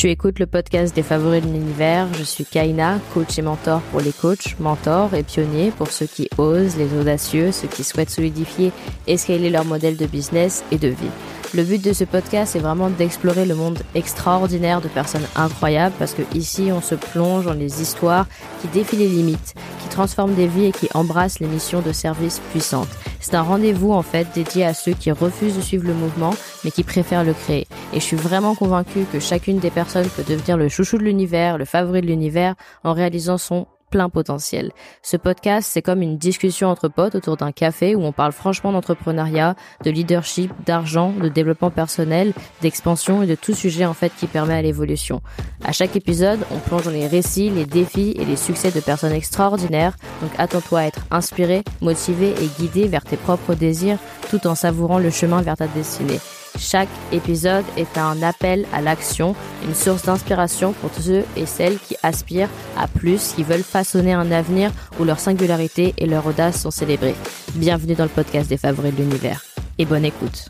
Tu écoutes le podcast des favoris de l'univers. Je suis Kaina, coach et mentor pour les coachs, mentors et pionniers pour ceux qui osent, les audacieux, ceux qui souhaitent solidifier et scaler leur modèle de business et de vie. Le but de ce podcast est vraiment d'explorer le monde extraordinaire de personnes incroyables parce que ici on se plonge dans les histoires qui défient les limites, qui transforment des vies et qui embrassent les missions de service puissantes. C'est un rendez-vous en fait dédié à ceux qui refusent de suivre le mouvement mais qui préfèrent le créer. Et je suis vraiment convaincue que chacune des personnes peut devenir le chouchou de l'univers, le favori de l'univers en réalisant son plein potentiel. Ce podcast, c'est comme une discussion entre potes autour d'un café où on parle franchement d'entrepreneuriat, de leadership, d'argent, de développement personnel, d'expansion et de tout sujet en fait qui permet à l'évolution. À chaque épisode, on plonge dans les récits, les défis et les succès de personnes extraordinaires. Donc attends-toi à être inspiré, motivé et guidé vers tes propres désirs tout en savourant le chemin vers ta destinée. Chaque épisode est un appel à l'action, une source d'inspiration pour tous ceux et celles qui aspirent à plus, qui veulent façonner un avenir où leur singularité et leur audace sont célébrées. Bienvenue dans le podcast des favoris de l'univers et bonne écoute.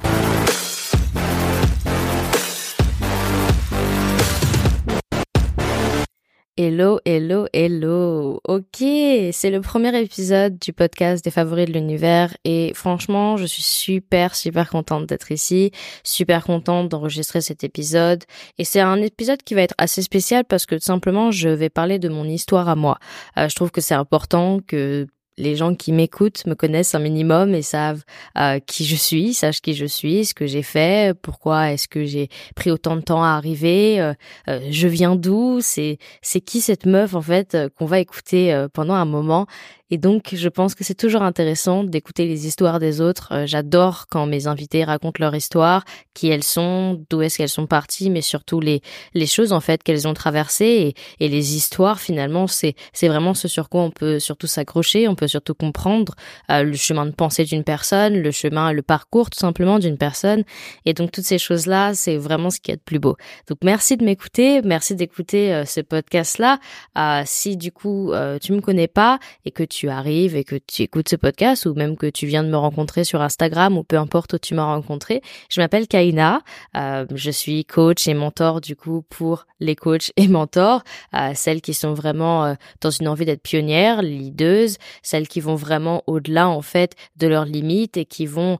Hello, hello, hello. Ok, c'est le premier épisode du podcast des favoris de l'univers et franchement, je suis super, super contente d'être ici, super contente d'enregistrer cet épisode et c'est un épisode qui va être assez spécial parce que tout simplement, je vais parler de mon histoire à moi. Euh, je trouve que c'est important que les gens qui m'écoutent me connaissent un minimum et savent euh, qui je suis, sachent qui je suis, ce que j'ai fait, pourquoi est-ce que j'ai pris autant de temps à arriver, euh, euh, je viens d'où, c'est c'est qui cette meuf en fait qu'on va écouter pendant un moment et donc, je pense que c'est toujours intéressant d'écouter les histoires des autres. Euh, j'adore quand mes invités racontent leur histoire, qui elles sont, d'où est-ce qu'elles sont parties, mais surtout les, les choses, en fait, qu'elles ont traversées et, et les histoires, finalement, c'est, vraiment ce sur quoi on peut surtout s'accrocher, on peut surtout comprendre euh, le chemin de pensée d'une personne, le chemin, le parcours, tout simplement, d'une personne. Et donc, toutes ces choses-là, c'est vraiment ce qui est de plus beau. Donc, merci de m'écouter, merci d'écouter euh, ce podcast-là. si, du coup, tu me connais pas et que tu tu arrives et que tu écoutes ce podcast ou même que tu viens de me rencontrer sur Instagram ou peu importe où tu m'as rencontré. Je m'appelle Kaina, euh, je suis coach et mentor du coup pour les coachs et mentors, euh, celles qui sont vraiment euh, dans une envie d'être pionnières, leaders, celles qui vont vraiment au-delà en fait de leurs limites et qui vont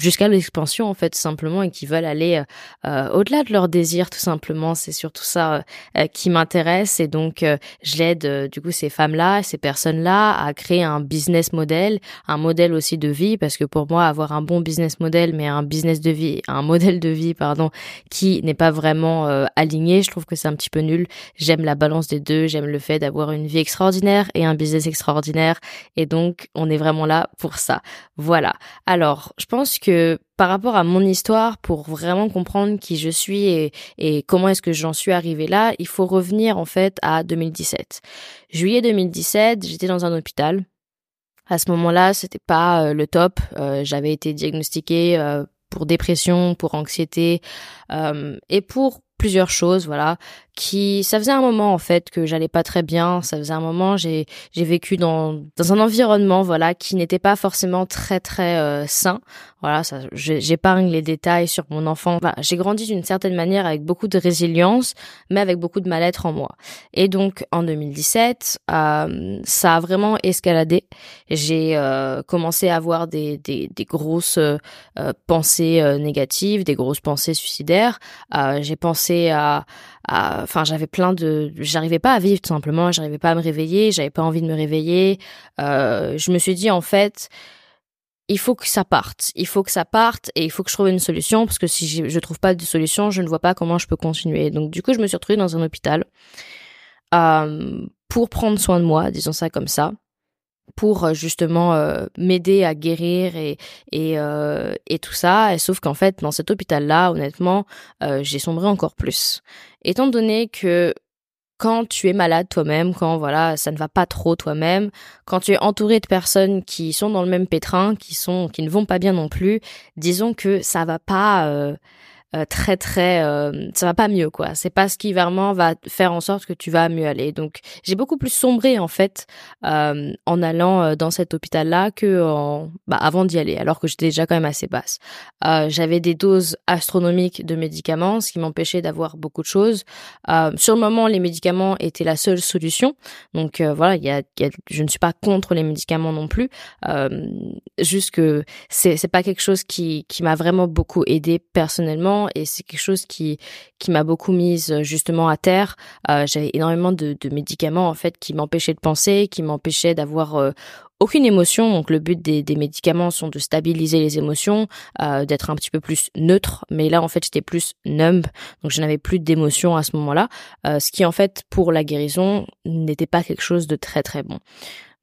jusqu'à l'expansion en fait simplement et qui veulent aller euh, euh, au-delà de leurs désirs tout simplement. C'est surtout ça euh, qui m'intéresse. Et donc je l'aide du coup ces femmes là ces personnes là à créer un business model un modèle aussi de vie. Parce que pour moi avoir un bon business model mais un business de vie un modèle de vie pardon qui n'est pas vraiment aligné je trouve que c'est un petit peu nul. J'aime la balance des deux. J'aime le fait d'avoir une vie extraordinaire et un business extraordinaire. Et donc on est vraiment là pour ça. Voilà. Alors je pense que par rapport à mon histoire, pour vraiment comprendre qui je suis et, comment est-ce que j'en suis arrivée là, il faut revenir en fait à 2017. Juillet 2017, j'étais dans un hôpital. À ce moment-là, c'était pas euh, le top. Euh, j'avais été diagnostiquée euh, pour dépression, pour anxiété et pour plusieurs choses, voilà, qui ça faisait un moment en fait que j'allais pas très bien, ça faisait un moment j'ai j'ai vécu dans dans un environnement voilà qui n'était pas forcément très très euh, sain. Voilà, ça j'épargne les détails sur mon enfant. j'ai grandi d'une certaine manière avec beaucoup de résilience, mais avec beaucoup de mal-être en moi. Et donc en 2017, euh, ça a vraiment escaladé. J'ai euh, commencé à avoir des des, des grosses pensées négatives, des grosses pensées suicidaires. j'ai pensé à enfin j'avais plein de j'arrivais pas à vivre tout simplement. J'arrivais pas à me réveiller. J'avais pas envie de me réveiller. Euh, je me suis dit en fait il faut que ça parte. Il faut que ça parte et il faut que je trouve une solution parce que si je, trouve pas de solution je ne vois pas comment je peux continuer. Donc du coup je me suis retrouvée dans un hôpital euh, pour prendre soin de moi disons ça comme ça pour euh, justement euh, m'aider à guérir et et, euh, et tout ça. Et sauf qu'en fait, dans cet hôpital-là, honnêtement, j'ai sombré encore plus. Étant donné que quand tu es malade toi-même, quand voilà, ça ne va pas trop toi-même, quand tu es entouré de personnes qui sont dans le même pétrin, qui sont qui ne vont pas bien non plus, disons que ça va pas euh, très très euh, ça va pas mieux quoi. C'est pas ce qui vraiment va faire en sorte que tu vas mieux aller. Donc j'ai beaucoup plus sombré en fait euh, en allant dans cet hôpital là que en, bah, avant d'y aller alors que j'étais déjà quand même assez basse. J'avais des doses astronomiques de médicaments ce qui m'empêchait d'avoir beaucoup de choses. Sur le moment les médicaments étaient la seule solution. Donc voilà il y a, y a, je ne suis pas contre les médicaments non plus. Juste que c'est c'est pas quelque chose qui qui m'a vraiment beaucoup aidé personnellement et c'est quelque chose qui qui m'a beaucoup mise euh, justement à terre. Euh, J'avais énormément de, médicaments en fait qui m'empêchaient de penser, qui m'empêchaient d'avoir euh, aucune émotion. Donc le but des, médicaments sont de stabiliser les émotions, d'être un petit peu plus neutre. Mais là en fait j'étais plus numb, donc je n'avais plus d'émotion à ce moment-là, ce qui en fait pour la guérison n'était pas quelque chose de très très bon.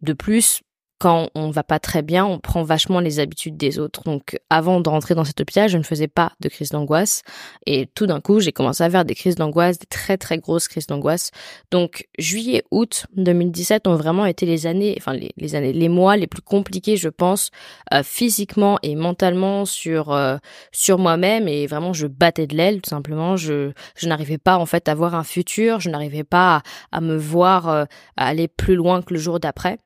De plus, quand on va pas très bien, on prend vachement les habitudes des autres. Donc, avant de rentrer dans cet hôpital, je ne faisais pas de crise d'angoisse. Et tout d'un coup, j'ai commencé à faire des crises d'angoisse, des très très grosses crises d'angoisse. Donc, juillet, août 2017 ont vraiment été les années, enfin les, années, les mois les plus compliqués, je pense, euh, physiquement et mentalement sur euh, sur moi-même. Et vraiment, je battais de l'aile, tout simplement. Je je n'arrivais pas en fait à voir un futur. Je n'arrivais pas à, me voir euh, aller plus loin que le jour d'après.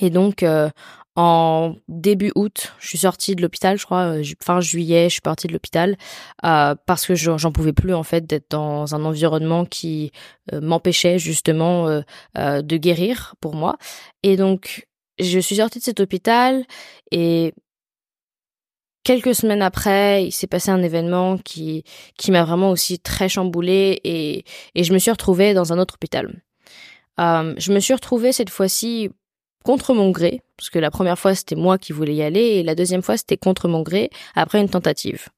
Et donc, euh, en début août, je suis sortie de l'hôpital, je crois, euh, fin juillet, je suis partie de l'hôpital euh, parce que j'en pouvais plus en fait d'être dans un environnement qui m'empêchait justement de guérir pour moi. Et donc, je suis sortie de cet hôpital et quelques semaines après, il s'est passé un événement qui qui m'a vraiment aussi très chamboulée et et je me suis retrouvée dans un autre hôpital. je me suis retrouvée cette fois-ci contre mon gré, parce que la première fois c'était moi qui voulais y aller et la deuxième fois c'était contre mon gré après une tentative.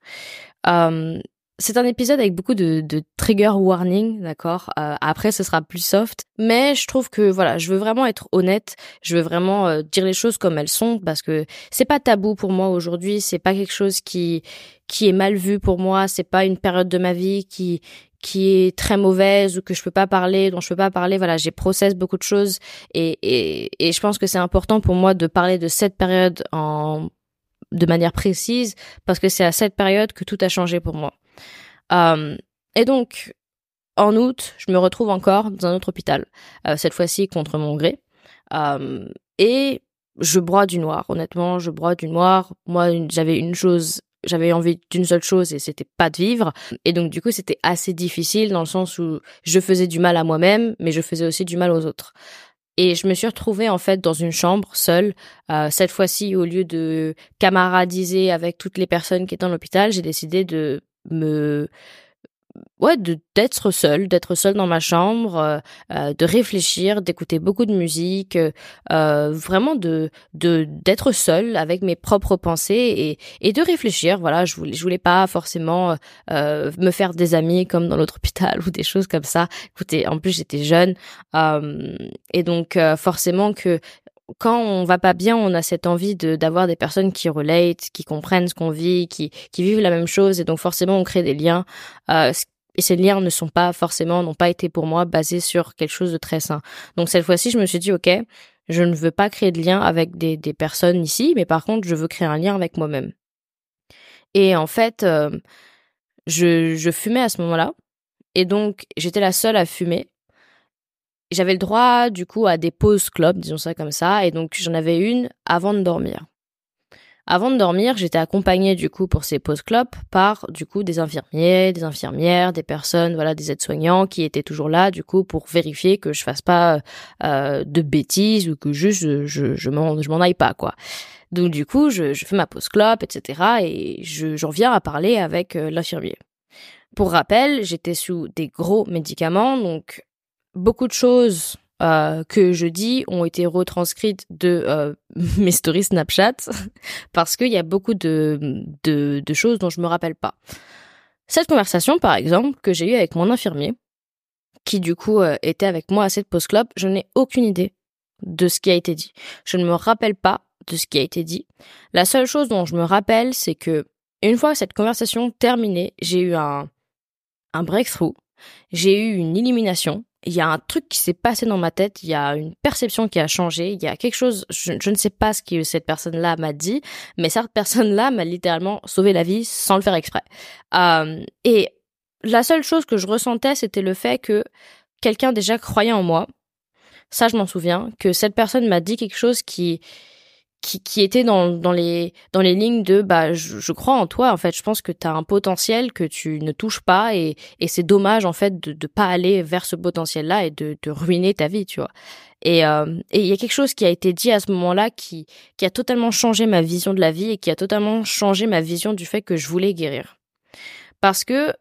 Euh, c'est un épisode avec beaucoup de, trigger warning, d'accord. Euh, après, ce sera plus soft, mais je trouve que voilà, je veux vraiment être honnête, je veux vraiment euh, dire les choses comme elles sont parce que c'est pas tabou pour moi aujourd'hui, c'est pas quelque chose qui qui est mal vu pour moi, c'est pas une période de ma vie qui qui est très mauvaise ou que je peux pas parler, dont je peux pas parler. Voilà, j'ai process beaucoup de choses et, et, et je pense que c'est important pour moi de parler de cette période en de manière précise parce que c'est à cette période que tout a changé pour moi. Euh, et donc, en août, je me retrouve encore dans un autre hôpital, euh, cette fois-ci contre mon gré. Euh, et je broie du noir, honnêtement, je broie du noir. Moi, j'avais une chose j'avais envie d'une seule chose et c'était pas de vivre. Et donc du coup, c'était assez difficile dans le sens où je faisais du mal à moi-même, mais je faisais aussi du mal aux autres. Et je me suis retrouvée en fait dans une chambre seule. Euh, cette fois-ci, au lieu de camaradiser avec toutes les personnes qui étaient dans l'hôpital, j'ai décidé de me ouais d'être seule d'être seule dans ma chambre euh, euh, de réfléchir d'écouter beaucoup de musique euh, vraiment de de d'être seule avec mes propres pensées et et de réfléchir. Voilà je voulais je voulais pas forcément me faire des amis comme dans l'autre hôpital ou des choses comme ça. Écoutez en plus j'étais jeune et donc forcément que quand on va pas bien, on a cette envie de d'avoir des personnes qui relate, qui comprennent ce qu'on vit, qui qui vivent la même chose, et donc forcément on crée des liens. Euh, et ces liens ne sont pas forcément, n'ont pas été pour moi basés sur quelque chose de très sain. Donc cette fois-ci, je me suis dit, ok, je ne veux pas créer de lien avec des, des personnes ici, mais par contre, je veux créer un lien avec moi-même. Et en fait, euh, je, je fumais à ce moment-là, et donc j'étais la seule à fumer j'avais le droit du coup à des pauses club, disons ça comme ça, et donc j'en avais une avant de dormir. Avant de dormir, j'étais accompagnée du coup pour ces pauses club par du coup des infirmiers, des infirmières, des personnes, voilà, des aides-soignants qui étaient toujours là du coup pour vérifier que je fasse pas euh, de bêtises ou que juste je je m'en je m'en aille pas quoi. Donc du coup, je, je fais ma pause club, etc. et je j'en viens à parler avec euh, l'infirmier. Pour rappel, j'étais sous des gros médicaments, donc beaucoup de choses euh, que je dis ont été retranscrites de euh, mes stories Snapchat parce qu'il y a beaucoup de, de, de, choses dont je me rappelle pas. Cette conversation, par exemple, que j'ai eue avec mon infirmier, qui du coup euh, était avec moi à cette post club, je n'ai aucune idée de ce qui a été dit. Je ne me rappelle pas de ce qui a été dit. La seule chose dont je me rappelle, c'est que une fois cette conversation terminée, j'ai eu un, un breakthrough, j'ai eu une illumination, il y a un truc qui s'est passé dans ma tête, il y a une perception qui a changé, il y a quelque chose, je, ne sais pas ce que cette personne-là m'a dit, mais cette personne-là m'a littéralement sauvé la vie sans le faire exprès. Euh, et la seule chose que je ressentais, c'était le fait que quelqu'un déjà croyait en moi. Ça, je m'en souviens, que cette personne m'a dit quelque chose qui qui, qui était dans, dans les dans les lignes de bah je, crois en toi en fait. Je pense que tu as un potentiel que tu ne touches pas et, et c'est dommage en fait de ne pas aller vers ce potentiel là et de, de ruiner ta vie tu vois. Et euh, et il y a quelque chose qui a été dit à ce moment-là qui qui a totalement changé ma vision de la vie et qui a totalement changé ma vision du fait que je voulais guérir. Parce que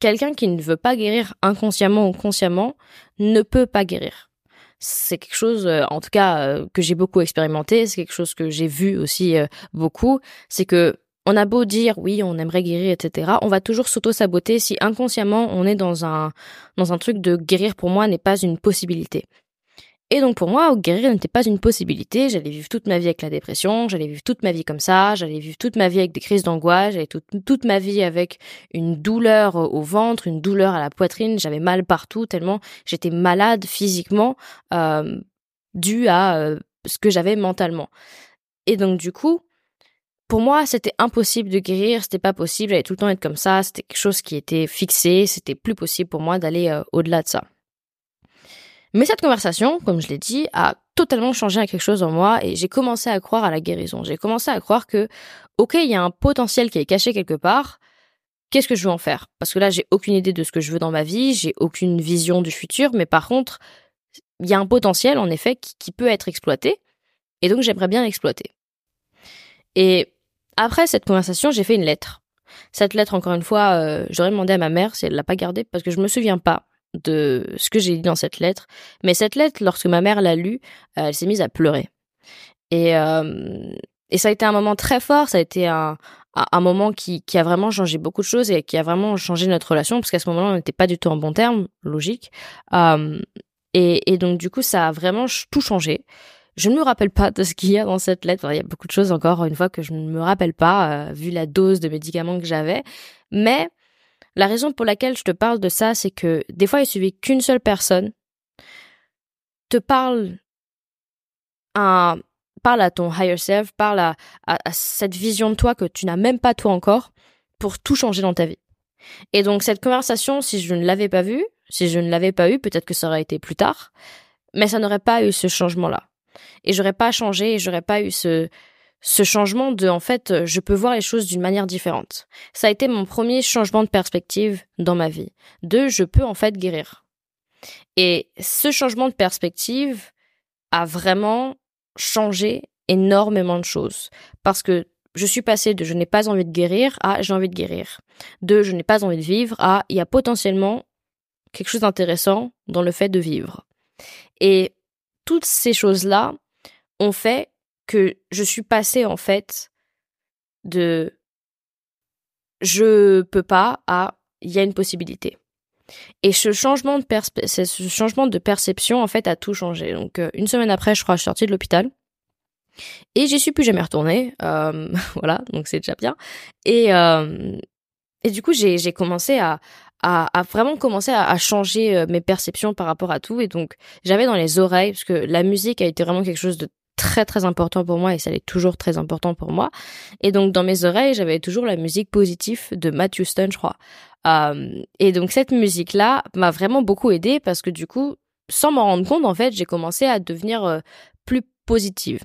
quelqu'un qui ne veut pas guérir inconsciemment ou consciemment ne peut pas guérir c'est quelque chose, euh, en tout cas, euh, que j'ai beaucoup expérimenté. C'est quelque chose que j'ai vu aussi euh, beaucoup. C'est que on a beau dire oui, on aimerait guérir, etc. On va toujours s'auto-saboter si inconsciemment on est dans un dans un truc de guérir. Pour moi, n'est pas une possibilité. Et donc pour moi, guérir n'était pas une possibilité. J'allais vivre toute ma vie avec la dépression, j'allais vivre toute ma vie comme ça, j'allais vivre toute ma vie avec des crises d'angoisse, j'allais toute, toute ma vie avec une douleur au ventre, une douleur à la poitrine, j'avais mal partout tellement j'étais malade physiquement euh, dû à euh, ce que j'avais mentalement. Et donc du coup, pour moi, c'était impossible de guérir, c'était pas possible, j'allais tout le temps être comme ça, c'était quelque chose qui était fixé, c'était plus possible pour moi d'aller euh, au-delà de ça. Mais cette conversation, comme je l'ai dit, a totalement changé quelque chose en moi et j'ai commencé à croire à la guérison. J'ai commencé à croire que, ok, il y a un potentiel qui est caché quelque part. Qu'est-ce que je veux en faire? Parce que là, j'ai aucune idée de ce que je veux dans ma vie, j'ai aucune vision du futur, mais par contre, il y a un potentiel, en effet, qui, peut être exploité. Et donc, j'aimerais bien l'exploiter. Et après cette conversation, j'ai fait une lettre. Cette lettre, encore une fois, euh, j'aurais demandé à ma mère si elle l'a pas gardée parce que je me souviens pas de ce que j'ai dit dans cette lettre. Mais cette lettre, lorsque ma mère l'a lue, euh, elle s'est mise à pleurer. Et, euh, et ça a été un moment très fort, ça a été un, un moment qui, qui a vraiment changé beaucoup de choses et qui a vraiment changé notre relation, parce qu'à ce moment-là, on n'était pas du tout en bon terme, logique. Euh, et, et donc, du coup, ça a vraiment tout changé. Je ne me rappelle pas de ce qu'il y a dans cette lettre. il y a beaucoup de choses, encore une fois, que je ne me rappelle pas, vu la dose de médicaments que j'avais. Mais la raison pour laquelle je te parle de ça, c'est que des fois, il suffit qu'une seule personne te parle à, parle à ton higher self, parle à, cette vision de toi que tu n'as même pas toi encore pour tout changer dans ta vie. Et donc cette conversation, si je ne l'avais pas vue, si je ne l'avais pas eue, peut-être que ça aurait été plus tard, mais ça n'aurait pas eu ce changement-là. Et j'aurais pas changé, et j'aurais pas eu ce, ce changement de en fait euh, je peux voir les choses d'une manière différente. Ça a été mon premier changement de perspective dans ma vie. De je peux en fait guérir. Et ce changement de perspective a vraiment changé énormément de choses parce que je suis passée de je n'ai pas envie de guérir à j'ai envie de guérir. De je n'ai pas envie de vivre à il y a potentiellement quelque chose d'intéressant dans le fait de vivre. Et toutes ces choses-là ont fait que je suis passée en fait de je peux pas à il y a une possibilité. Et ce changement de ce changement de perception en fait a tout changé. Donc euh, une semaine après, je crois, je suis sortie de l'hôpital et j'y suis plus jamais retournée. Euh, voilà, donc c'est déjà bien. Et euh, et du coup, j'ai commencé à à, à, vraiment commencer à, à, changer mes perceptions par rapport à tout. Et donc, j'avais dans les oreilles, parce que la musique a été vraiment quelque chose de très très important pour moi et ça l'est toujours très important pour moi. Et donc dans mes oreilles, j'avais toujours la musique positive de Matthew Stone, je crois. Euh, et donc cette musique-là m'a vraiment beaucoup aidé parce que du coup, sans m'en rendre compte, en fait, j'ai commencé à devenir euh, plus positive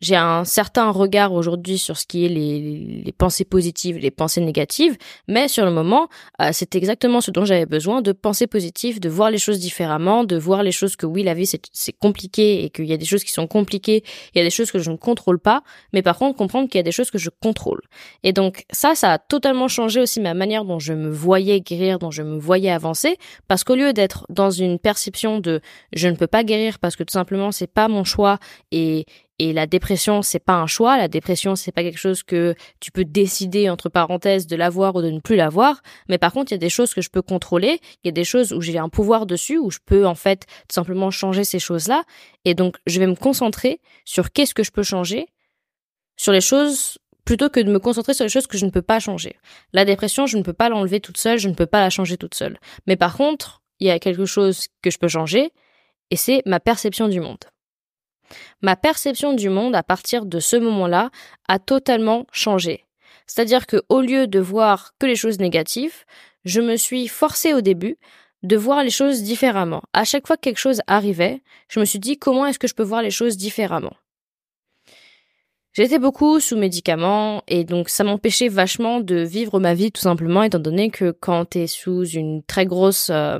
j'ai un certain regard aujourd'hui sur ce qui est les, pensées positives, les pensées négatives, mais sur le moment, euh, c'est exactement ce dont j'avais besoin, de penser positif, de voir les choses différemment, de voir les choses que oui, la vie c'est compliqué et qu'il y a des choses qui sont compliquées, il y a des choses que je ne contrôle pas, mais par contre comprendre qu'il y a des choses que je contrôle. Et donc ça, ça a totalement changé aussi ma manière dont je me voyais guérir, dont je me voyais avancer, parce qu'au lieu d'être dans une perception de je ne peux pas guérir parce que tout simplement c'est pas mon choix et et la dépression, c'est pas un choix. La dépression, c'est pas quelque chose que tu peux décider, entre parenthèses, de l'avoir ou de ne plus l'avoir. Mais par contre, il y a des choses que je peux contrôler. Il y a des choses où j'ai un pouvoir dessus, où je peux, en fait, tout simplement changer ces choses-là. Et donc, je vais me concentrer sur qu'est-ce que je peux changer, sur les choses plutôt que de me concentrer sur les choses que je ne peux pas changer. La dépression, je ne peux pas l'enlever toute seule, je ne peux pas la changer toute seule. Mais par contre, il y a quelque chose que je peux changer, et c'est ma perception du monde. Ma perception du monde à partir de ce moment-là a totalement changé. C'est-à-dire que au lieu de voir que les choses négatives, je me suis forcée au début de voir les choses différemment. À chaque fois que quelque chose arrivait, je me suis dit comment est-ce que je peux voir les choses différemment? J'étais beaucoup sous médicaments et donc ça m'empêchait vachement de vivre ma vie tout simplement étant donné que quand t'es sous une très grosse euh,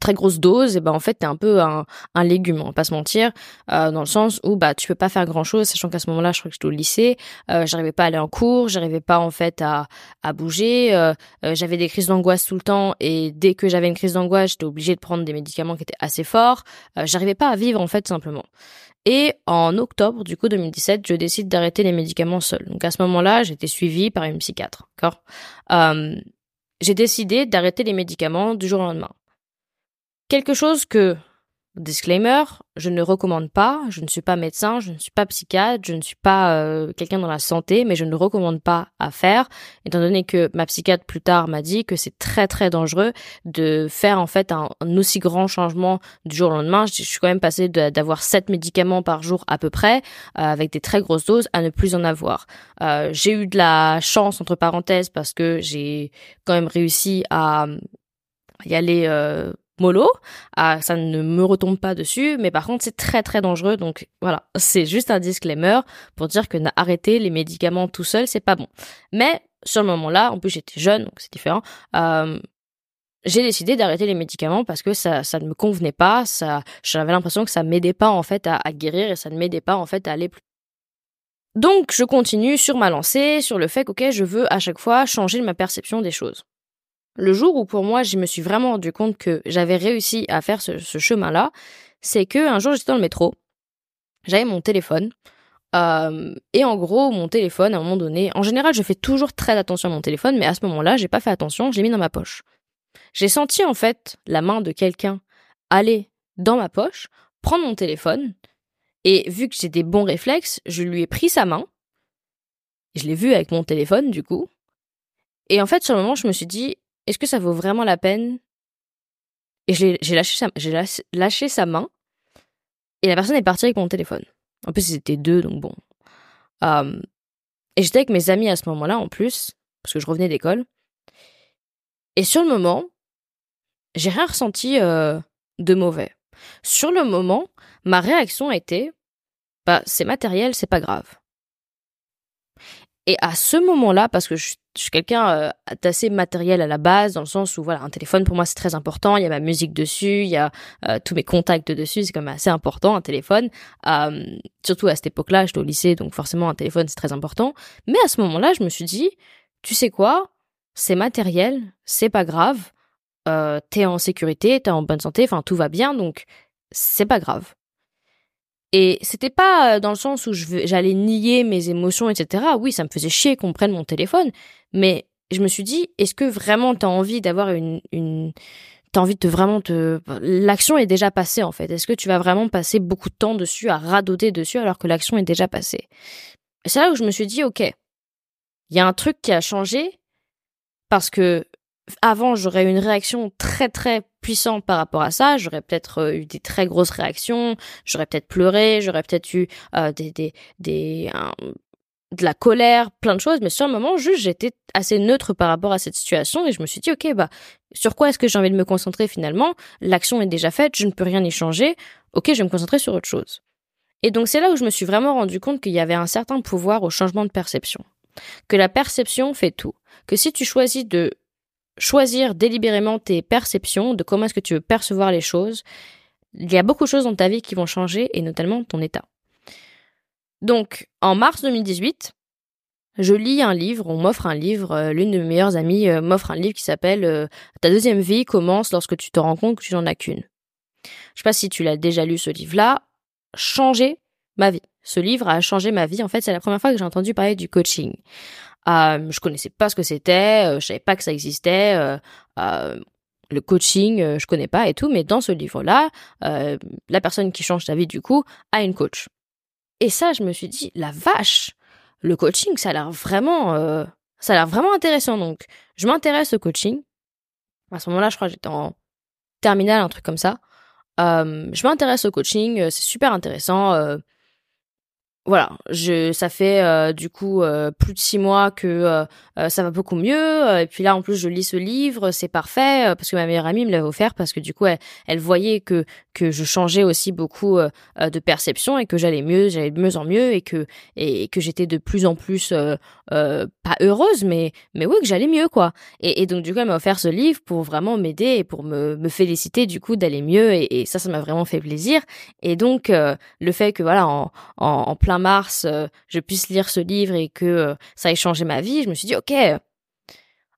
très grosse dose et ben en fait t'es un peu un, un légume on va pas se mentir euh, dans le sens où bah tu peux pas faire grand chose sachant qu'à ce moment-là je crois que j'étais au lycée euh, j'arrivais pas à aller en cours j'arrivais pas en fait à, à bouger euh, euh, j'avais des crises d'angoisse tout le temps et dès que j'avais une crise d'angoisse j'étais obligée de prendre des médicaments qui étaient assez forts euh, j'arrivais pas à vivre en fait simplement et en octobre, du coup, 2017, je décide d'arrêter les médicaments seuls. Donc à ce moment-là, j'étais suivie par une psychiatre. D'accord? Euh, J'ai décidé d'arrêter les médicaments du jour au lendemain. Quelque chose que Disclaimer, je ne recommande pas, je ne suis pas médecin, je ne suis pas psychiatre, je ne suis pas euh, quelqu'un dans la santé, mais je ne recommande pas à faire, étant donné que ma psychiatre plus tard m'a dit que c'est très très dangereux de faire en fait un, aussi grand changement du jour au lendemain. Je, suis quand même passée d'avoir sept médicaments par jour à peu près, euh, avec des très grosses doses, à ne plus en avoir. Euh, j'ai eu de la chance entre parenthèses parce que j'ai quand même réussi à y aller mollo, ah, ça ne me retombe pas dessus, mais par contre c'est très très dangereux, donc voilà, c'est juste un disclaimer pour dire que arrêter les médicaments tout seul, c'est pas bon. Mais sur le moment-là, en plus j'étais jeune, donc c'est différent, euh, j'ai décidé d'arrêter les médicaments parce que ça, ça ne me convenait pas, ça, j'avais l'impression que ça m'aidait pas en fait à, guérir et ça ne m'aidait pas en fait à aller plus donc, je continue sur ma lancée, sur le fait que, je veux à chaque fois changer ma perception des choses. Le jour où pour moi je me suis vraiment rendu compte que j'avais réussi à faire ce, chemin-là, c'est que un jour j'étais dans le métro, j'avais mon téléphone, euh, et en gros mon téléphone à un moment donné, en général je fais toujours très attention à mon téléphone, mais à ce moment-là j'ai pas fait attention, je l'ai mis dans ma poche. J'ai senti en fait la main de quelqu'un aller dans ma poche, prendre mon téléphone, et vu que j'ai des bons réflexes, je lui ai pris sa main, je l'ai vu avec mon téléphone du coup, et en fait sur le moment je me suis dit est-ce que ça vaut vraiment la peine? Et j'ai lâché, sa, main, et la personne est partie avec mon téléphone. En plus, c'était deux, donc bon. Um, et j'étais avec mes amis à ce moment-là, en plus, parce que je revenais d'école. Et sur le moment, j'ai rien ressenti euh, de mauvais. Sur le moment, ma réaction a été, bah, c'est matériel, c'est pas grave. Et à ce moment-là, parce que je, suis quelqu'un euh, d'assez matériel à la base, dans le sens où voilà, un téléphone pour moi c'est très important. Il y a ma musique dessus, il y a euh, tous mes contacts dessus, c'est quand même assez important un téléphone. Euh, surtout à cette époque-là, j'étais au lycée, donc forcément un téléphone c'est très important. Mais à ce moment-là, je me suis dit, tu sais quoi, c'est matériel, c'est pas grave. T'es en sécurité, t'es en bonne santé, enfin tout va bien, donc c'est pas grave. Et c'était pas euh, dans le sens où j'allais nier mes émotions, etc. Oui, ça me faisait chier qu'on prenne mon téléphone, mais je me suis dit, est-ce que vraiment t'as envie d'avoir une, t'as envie de vraiment te, l'action est déjà passée en fait. Est-ce que tu vas vraiment passer beaucoup de temps dessus à radoter dessus alors que l'action est déjà passée? C'est là où je me suis dit, ok, il y a un truc qui a changé parce que avant j'aurais eu une réaction très très puissante par rapport à ça, j'aurais peut-être euh, eu des très grosses réactions, j'aurais peut-être pleuré, j'aurais peut-être eu euh, des des des de la colère, plein de choses, mais sur le moment, juste, j'étais assez neutre par rapport à cette situation et je me suis dit, ok, bah, sur quoi est-ce que j'ai envie de me concentrer finalement? L'action est déjà faite, je ne peux rien y changer. Ok, je vais me concentrer sur autre chose. Et donc, c'est là où je me suis vraiment rendu compte qu'il y avait un certain pouvoir au changement de perception. Que la perception fait tout. Que si tu choisis de choisir délibérément tes perceptions, de comment est-ce que tu veux percevoir les choses, il y a beaucoup de choses dans ta vie qui vont changer et notamment ton état. Donc, en mars 2018, je lis un livre, on m'offre un livre, euh, l'une de mes meilleures amies euh, m'offre un livre qui s'appelle euh, Ta deuxième vie commence lorsque tu te rends compte que tu n'en as qu'une. Je sais pas si tu l'as déjà lu ce livre-là, changé ma vie. Ce livre a changé ma vie. En fait, c'est la première fois que j'ai entendu parler du coaching. Euh, je connaissais pas ce que c'était, euh, je savais pas que ça existait. Euh, euh le coaching, je connais pas et tout, mais dans ce livre-là, la personne qui change ta vie du coup a une coach. Et ça, je me suis dit, la vache, le coaching, ça a l'air vraiment, ça a l'air vraiment intéressant. Donc, je m'intéresse au coaching. À ce moment-là, je crois que j'étais en terminale, un truc comme ça. je m'intéresse au coaching, c'est super intéressant voilà, je ça fait euh, du coup euh, plus de six mois que euh, ça va beaucoup mieux. Et puis là, en plus, je lis ce livre, c'est parfait parce que ma meilleure amie me l'avait offert parce que du coup, elle, voyait que que je changeais aussi beaucoup de perception et que j'allais mieux, j'allais de mieux en mieux et que et, que j'étais de plus en plus pas heureuse, mais mais oui que j'allais mieux quoi. Et, donc du coup, elle m'a offert ce livre pour vraiment m'aider et pour me, me féliciter du coup d'aller mieux et, ça, ça m'a vraiment fait plaisir. Et donc le fait que voilà en, en plein mars, euh, je puisse lire ce livre et que euh, ça ait changé ma vie, je me suis dit, ok,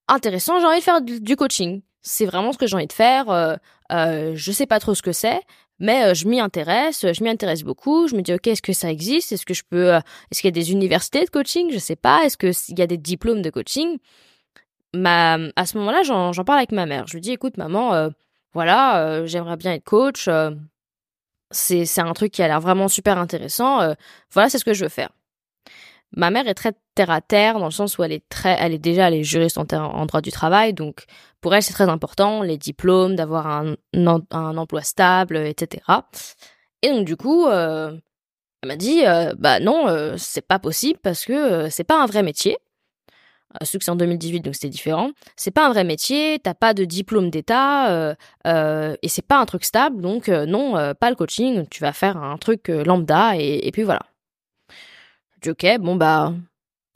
intéressant, j'ai envie de faire du, coaching. C'est vraiment ce que j'ai envie de faire. Euh, euh, je sais pas trop ce que c'est, mais je m'y intéresse, je m'y intéresse beaucoup. Je me dis, ok, est-ce que ça existe? Est-ce que je peux Est-ce qu'il y a des universités de coaching? Je sais pas. Est-ce qu'il y a des diplômes de coaching? À ce moment-là, j'en parle avec ma mère. Je lui dis, écoute, maman, voilà, j'aimerais bien être coach c'est un truc qui a l'air vraiment super intéressant. Euh, voilà, c'est ce que je veux faire. Ma mère est très terre à terre dans le sens où elle est très, elle est déjà elle est juriste en, droit du travail, donc pour elle c'est très important les diplômes, d'avoir un, emploi stable, etc. Et donc du coup, euh, elle m'a dit euh, bah non, c'est pas possible parce que c'est pas un vrai métier. Euh, c'est en 2018, donc c'était différent. C'est pas un vrai métier, t'as pas de diplôme d'État euh, euh, et c'est pas un truc stable, donc non, pas le coaching. Tu vas faire un truc lambda et, puis voilà. Je dis ok, bon bah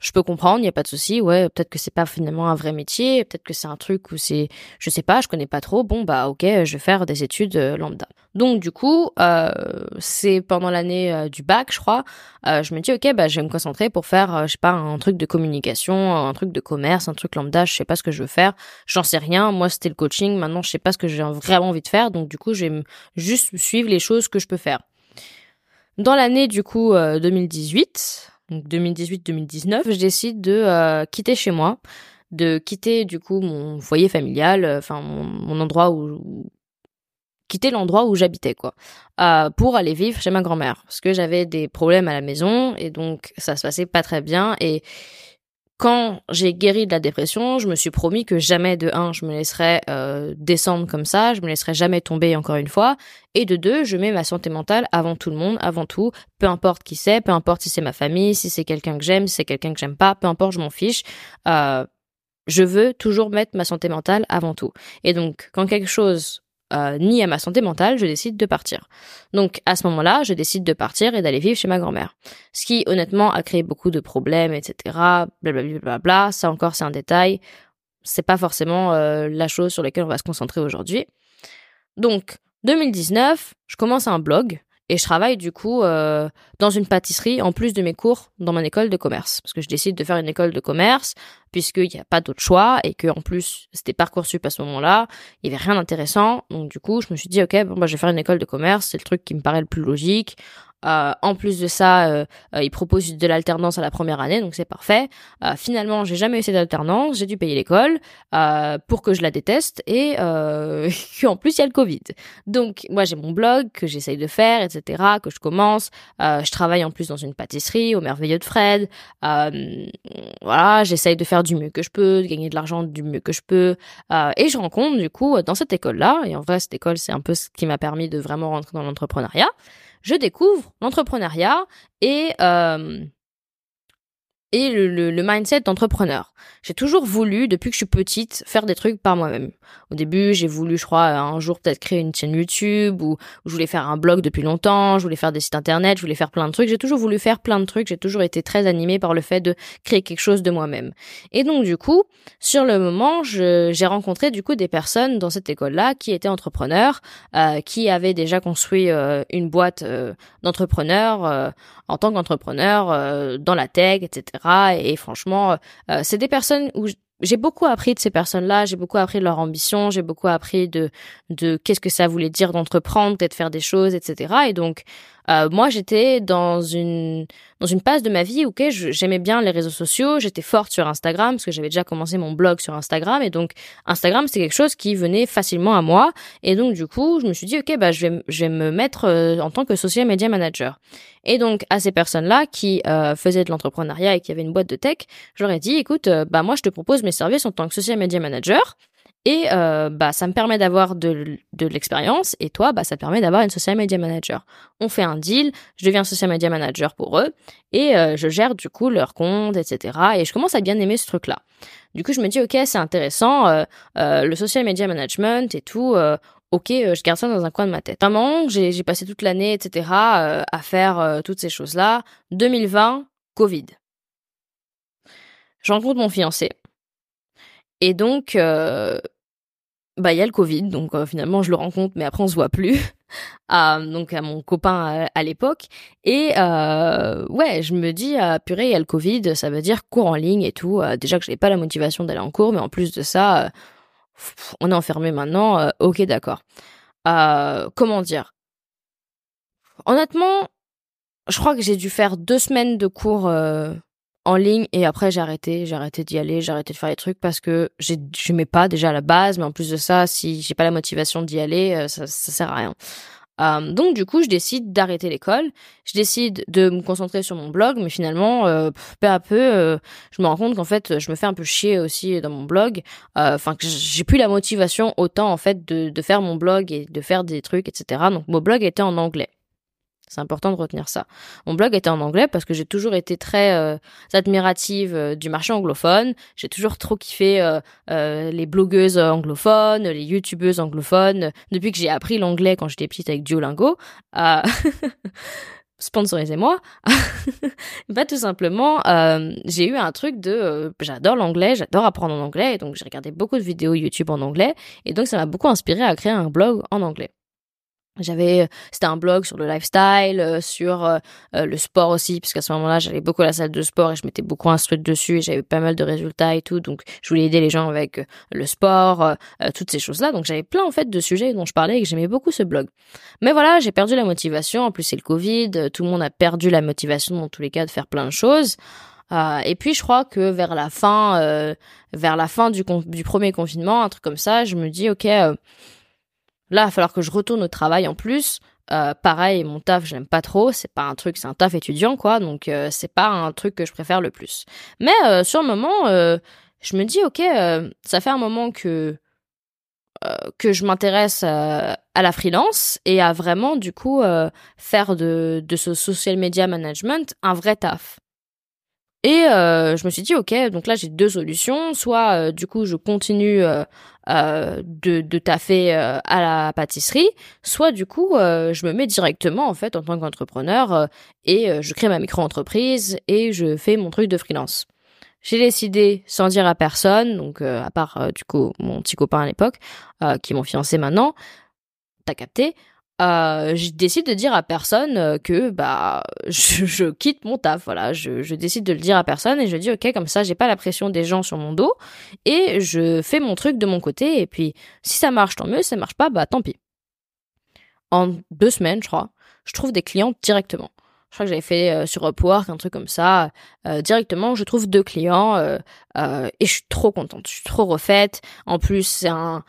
je peux comprendre, il n'y a pas de souci. Ouais, peut-être que c'est pas finalement un vrai métier, peut-être que c'est un truc où c'est, je sais pas, je connais pas trop. Bon bah ok, je vais faire des études lambda. Donc du coup, euh, c'est pendant l'année euh, du bac, je crois. je me dis ok, bah je vais me concentrer pour faire, je sais pas, un truc de communication, un truc de commerce, un truc lambda. Je sais pas ce que je veux faire. J'en sais rien. Moi, c'était le coaching. Maintenant, je sais pas ce que j'ai vraiment envie de faire. Donc du coup, je juste suivre les choses que je peux faire. Dans l'année du coup 2018 donc 2018-2019, je décide de euh, quitter chez moi, de quitter du coup mon foyer familial, euh, enfin mon, endroit où, quitter l'endroit où j'habitais quoi, euh, pour aller vivre chez ma grand-mère. Parce que j'avais des problèmes à la maison et donc ça se passait pas très bien. Et quand j'ai guéri de la dépression, je me suis promis que jamais de un, je me laisserais euh, descendre comme ça, je me laisserais jamais tomber encore une fois, et de deux, je mets ma santé mentale avant tout le monde, avant tout, peu importe qui c'est, peu importe si c'est ma famille, si c'est quelqu'un que j'aime, si c'est quelqu'un que j'aime pas, peu importe, je m'en fiche. Euh, je veux toujours mettre ma santé mentale avant tout. Et donc, quand quelque chose euh, ni à ma santé mentale, je décide de partir. Donc à ce moment-là, je décide de partir et d'aller vivre chez ma grand-mère. Ce qui honnêtement a créé beaucoup de problèmes, etc. Blablabla. Bla, Ça encore c'est un détail. C'est pas forcément euh, la chose sur laquelle on va se concentrer aujourd'hui. Donc 2019, je commence un blog et je travaille du coup euh, dans une pâtisserie en plus de mes cours dans mon école de commerce. Parce que je décide de faire une école de commerce puisqu'il n'y a pas d'autre choix et que plus c'était Parcoursup à ce moment-là, il y avait rien d'intéressant. Donc du coup je me suis dit ok bon bah je vais faire une école de commerce, c'est le truc qui me paraît le plus logique. Euh, en plus de ça, euh, euh, ils proposent de l'alternance à la première année, donc c'est parfait. Finalement, j'ai jamais eu cette alternance, j'ai dû payer l'école pour que je la déteste et en plus il y a le Covid. Donc moi j'ai mon blog que j'essaye de faire, etc., que je commence. je travaille en plus dans une pâtisserie au Merveilleux de Fred. voilà, j'essaye de faire du mieux que je peux, de gagner de l'argent du mieux que je peux. et je rencontre du coup dans cette école-là, et en vrai cette école c'est un peu ce qui m'a permis de vraiment rentrer dans l'entrepreneuriat je découvre l'entrepreneuriat et euh, et le, mindset d'entrepreneur. J'ai toujours voulu, depuis que je suis petite, faire des trucs par moi-même. Au début, j'ai voulu, je crois, un jour peut-être créer une chaîne YouTube ou, je voulais faire un blog depuis longtemps, je voulais faire des sites internet, je voulais faire plein de trucs. J'ai toujours voulu faire plein de trucs. J'ai toujours été très animée par le fait de créer quelque chose de moi-même. Et donc, du coup, sur le moment, j'ai rencontré du coup des personnes dans cette école-là qui étaient entrepreneurs, euh, qui avaient déjà construit euh, une boîte euh, d'entrepreneurs en tant qu'entrepreneur dans la tech, etc. Et, franchement, euh, c'est des personnes où j'ai beaucoup appris de ces personnes-là, j'ai beaucoup appris de leur ambition, j'ai beaucoup appris de de qu'est-ce que ça voulait dire d'entreprendre, peut-être faire des choses, etc. Et donc euh, moi, j'étais dans une dans une phase de ma vie où okay, j'aimais bien les réseaux sociaux, j'étais forte sur Instagram parce que j'avais déjà commencé mon blog sur Instagram et donc Instagram c'est quelque chose qui venait facilement à moi et donc du coup je me suis dit ok bah je vais je vais me mettre euh, en tant que social media manager. Et donc à ces personnes là qui euh, faisaient de l'entrepreneuriat et qui avaient une boîte de tech, j'aurais dit écoute bah moi je te propose mes services en tant que social media manager Et euh, bah ça me permet d'avoir de, de l'expérience et toi bah ça te permet d'avoir une social media manager. On fait un deal, je deviens social media manager pour eux et euh, je gère du coup leur compte etc. Et je commence à bien aimer ce truc là. Du coup je me dis ok c'est intéressant euh, le social media management et tout. ok je garde ça dans un coin de ma tête. Vraiment j'ai passé toute l'année etc. à faire toutes ces choses là. 2020 Covid. Je rencontre mon fiancé. Et donc, bah il y a le Covid, donc euh, finalement je le rencontre, mais après on se voit plus. donc à mon copain à, l'époque. Et euh, ouais, je me dis, ah, purée, il y a le Covid, ça veut dire cours en ligne et tout. Euh, déjà que je n'ai pas la motivation d'aller en cours, mais en plus de ça, on est enfermé maintenant. ok, d'accord. comment dire? Honnêtement, je crois que j'ai dû faire deux semaines de cours en ligne et après j'ai arrêté, j'ai arrêté d'y aller, j'ai arrêté de faire les trucs parce que je mets pas déjà à la base, mais en plus de ça, si j'ai pas la motivation d'y aller, euh, ça, ça sert à rien. Euh, donc du coup, je décide d'arrêter l'école, je décide de me concentrer sur mon blog, mais finalement, euh, peu à peu, je me rends compte qu'en fait, je me fais un peu chier aussi dans mon blog. Enfin, que j'ai plus la motivation autant en fait de, de faire mon blog et de faire des trucs, etc. Donc mon blog était en anglais. C'est important de retenir ça. Mon blog était en anglais parce que j'ai toujours été très euh, admirative euh, du marché anglophone. J'ai toujours trop kiffé euh, les blogueuses anglophones, les youtubeuses anglophones. Depuis que j'ai appris l'anglais quand j'étais petite avec Duolingo, sponsorisez-moi. bah tout simplement, j'ai eu un truc de j'adore l'anglais, j'adore apprendre en anglais, et donc j'ai regardé beaucoup de vidéos YouTube en anglais, et donc ça m'a beaucoup inspiré à créer un blog en anglais. J'avais, c'était un blog sur le lifestyle, euh, sur euh, euh, le sport aussi, puisqu'à ce moment-là, j'allais beaucoup à la salle de sport et je m'étais beaucoup instruite dessus et j'avais pas mal de résultats et tout. Donc, je voulais aider les gens avec le sport, toutes ces choses-là. Donc, j'avais plein en fait de sujets dont je parlais et que j'aimais beaucoup ce blog. Mais voilà, j'ai perdu la motivation. En plus, c'est le Covid. Tout le monde a perdu la motivation dans tous les cas de faire plein de choses. et puis, je crois que vers la fin, vers la fin du, du premier confinement, un truc comme ça, je me dis, ok Là, il va falloir que je retourne au travail en plus. Euh, pareil, mon taf, j'aime pas trop. C'est pas un truc, c'est un taf étudiant, quoi. Donc, euh, c'est pas un truc que je préfère le plus. Mais euh, sur le moment, je me dis, ok, ça fait un moment que que je m'intéresse à la freelance et à vraiment, du coup, faire de, de ce social media management un vrai taf. Et euh, je me suis dit, ok, donc là j'ai deux solutions. Soit euh, du coup je continue euh, de, de taffer à la pâtisserie, soit du coup je me mets directement en fait en tant qu'entrepreneur et je crée ma micro-entreprise et je fais mon truc de freelance. J'ai décidé sans dire à personne, donc à part du coup mon petit copain à l'époque, qui est mon fiancé maintenant, t'as capté, euh, je décide de dire à personne euh, que bah je, quitte mon taf voilà. Je, décide de le dire à personne et je dis ok comme ça j'ai pas la pression des gens sur mon dos et je fais mon truc de mon côté et puis si ça marche tant mieux. Si ça marche pas bah tant pis. En deux semaines je crois je trouve des clients directement. Je crois que j'avais fait euh, sur Upwork un truc comme ça directement je trouve deux clients et je suis trop contente je suis trop refaite. En plus c'est un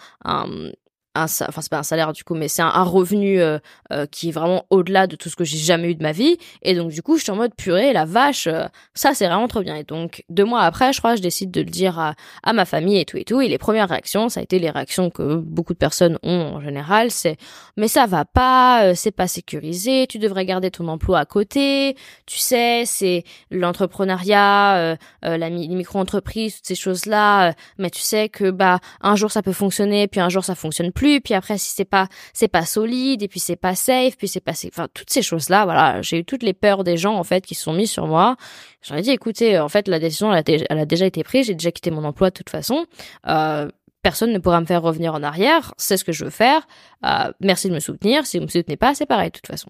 un, enfin c'est pas un salaire du coup, mais c'est un, revenu euh, euh, qui est vraiment au-delà de tout ce que j'ai jamais eu de ma vie. Et donc du coup, je suis en mode purée, la vache, euh, ça c'est vraiment trop bien. Et donc deux mois après, je crois, je décide de le dire à, à, ma famille et tout et tout. Et les premières réactions, ça a été les réactions que beaucoup de personnes ont en général, c'est mais ça va pas, c'est pas sécurisé, tu devrais garder ton emploi à côté. Tu sais, c'est l'entrepreneuriat, la micro-entreprise, toutes ces choses là. mais tu sais que bah un jour ça peut fonctionner, puis un jour ça fonctionne plus puis après si c'est pas c'est pas solide et puis c'est pas safe, puis c'est pas enfin toutes ces choses là, voilà, j'ai eu toutes les peurs des gens en fait qui se sont mis sur moi. J'aurais dit écoutez, en fait la décision elle a, déjà été prise, j'ai déjà quitté mon emploi de toute façon. Euh, personne ne pourra me faire revenir en arrière, c'est ce que je veux faire. Euh, merci de me soutenir, si vous me soutenez pas, c'est pareil de toute façon.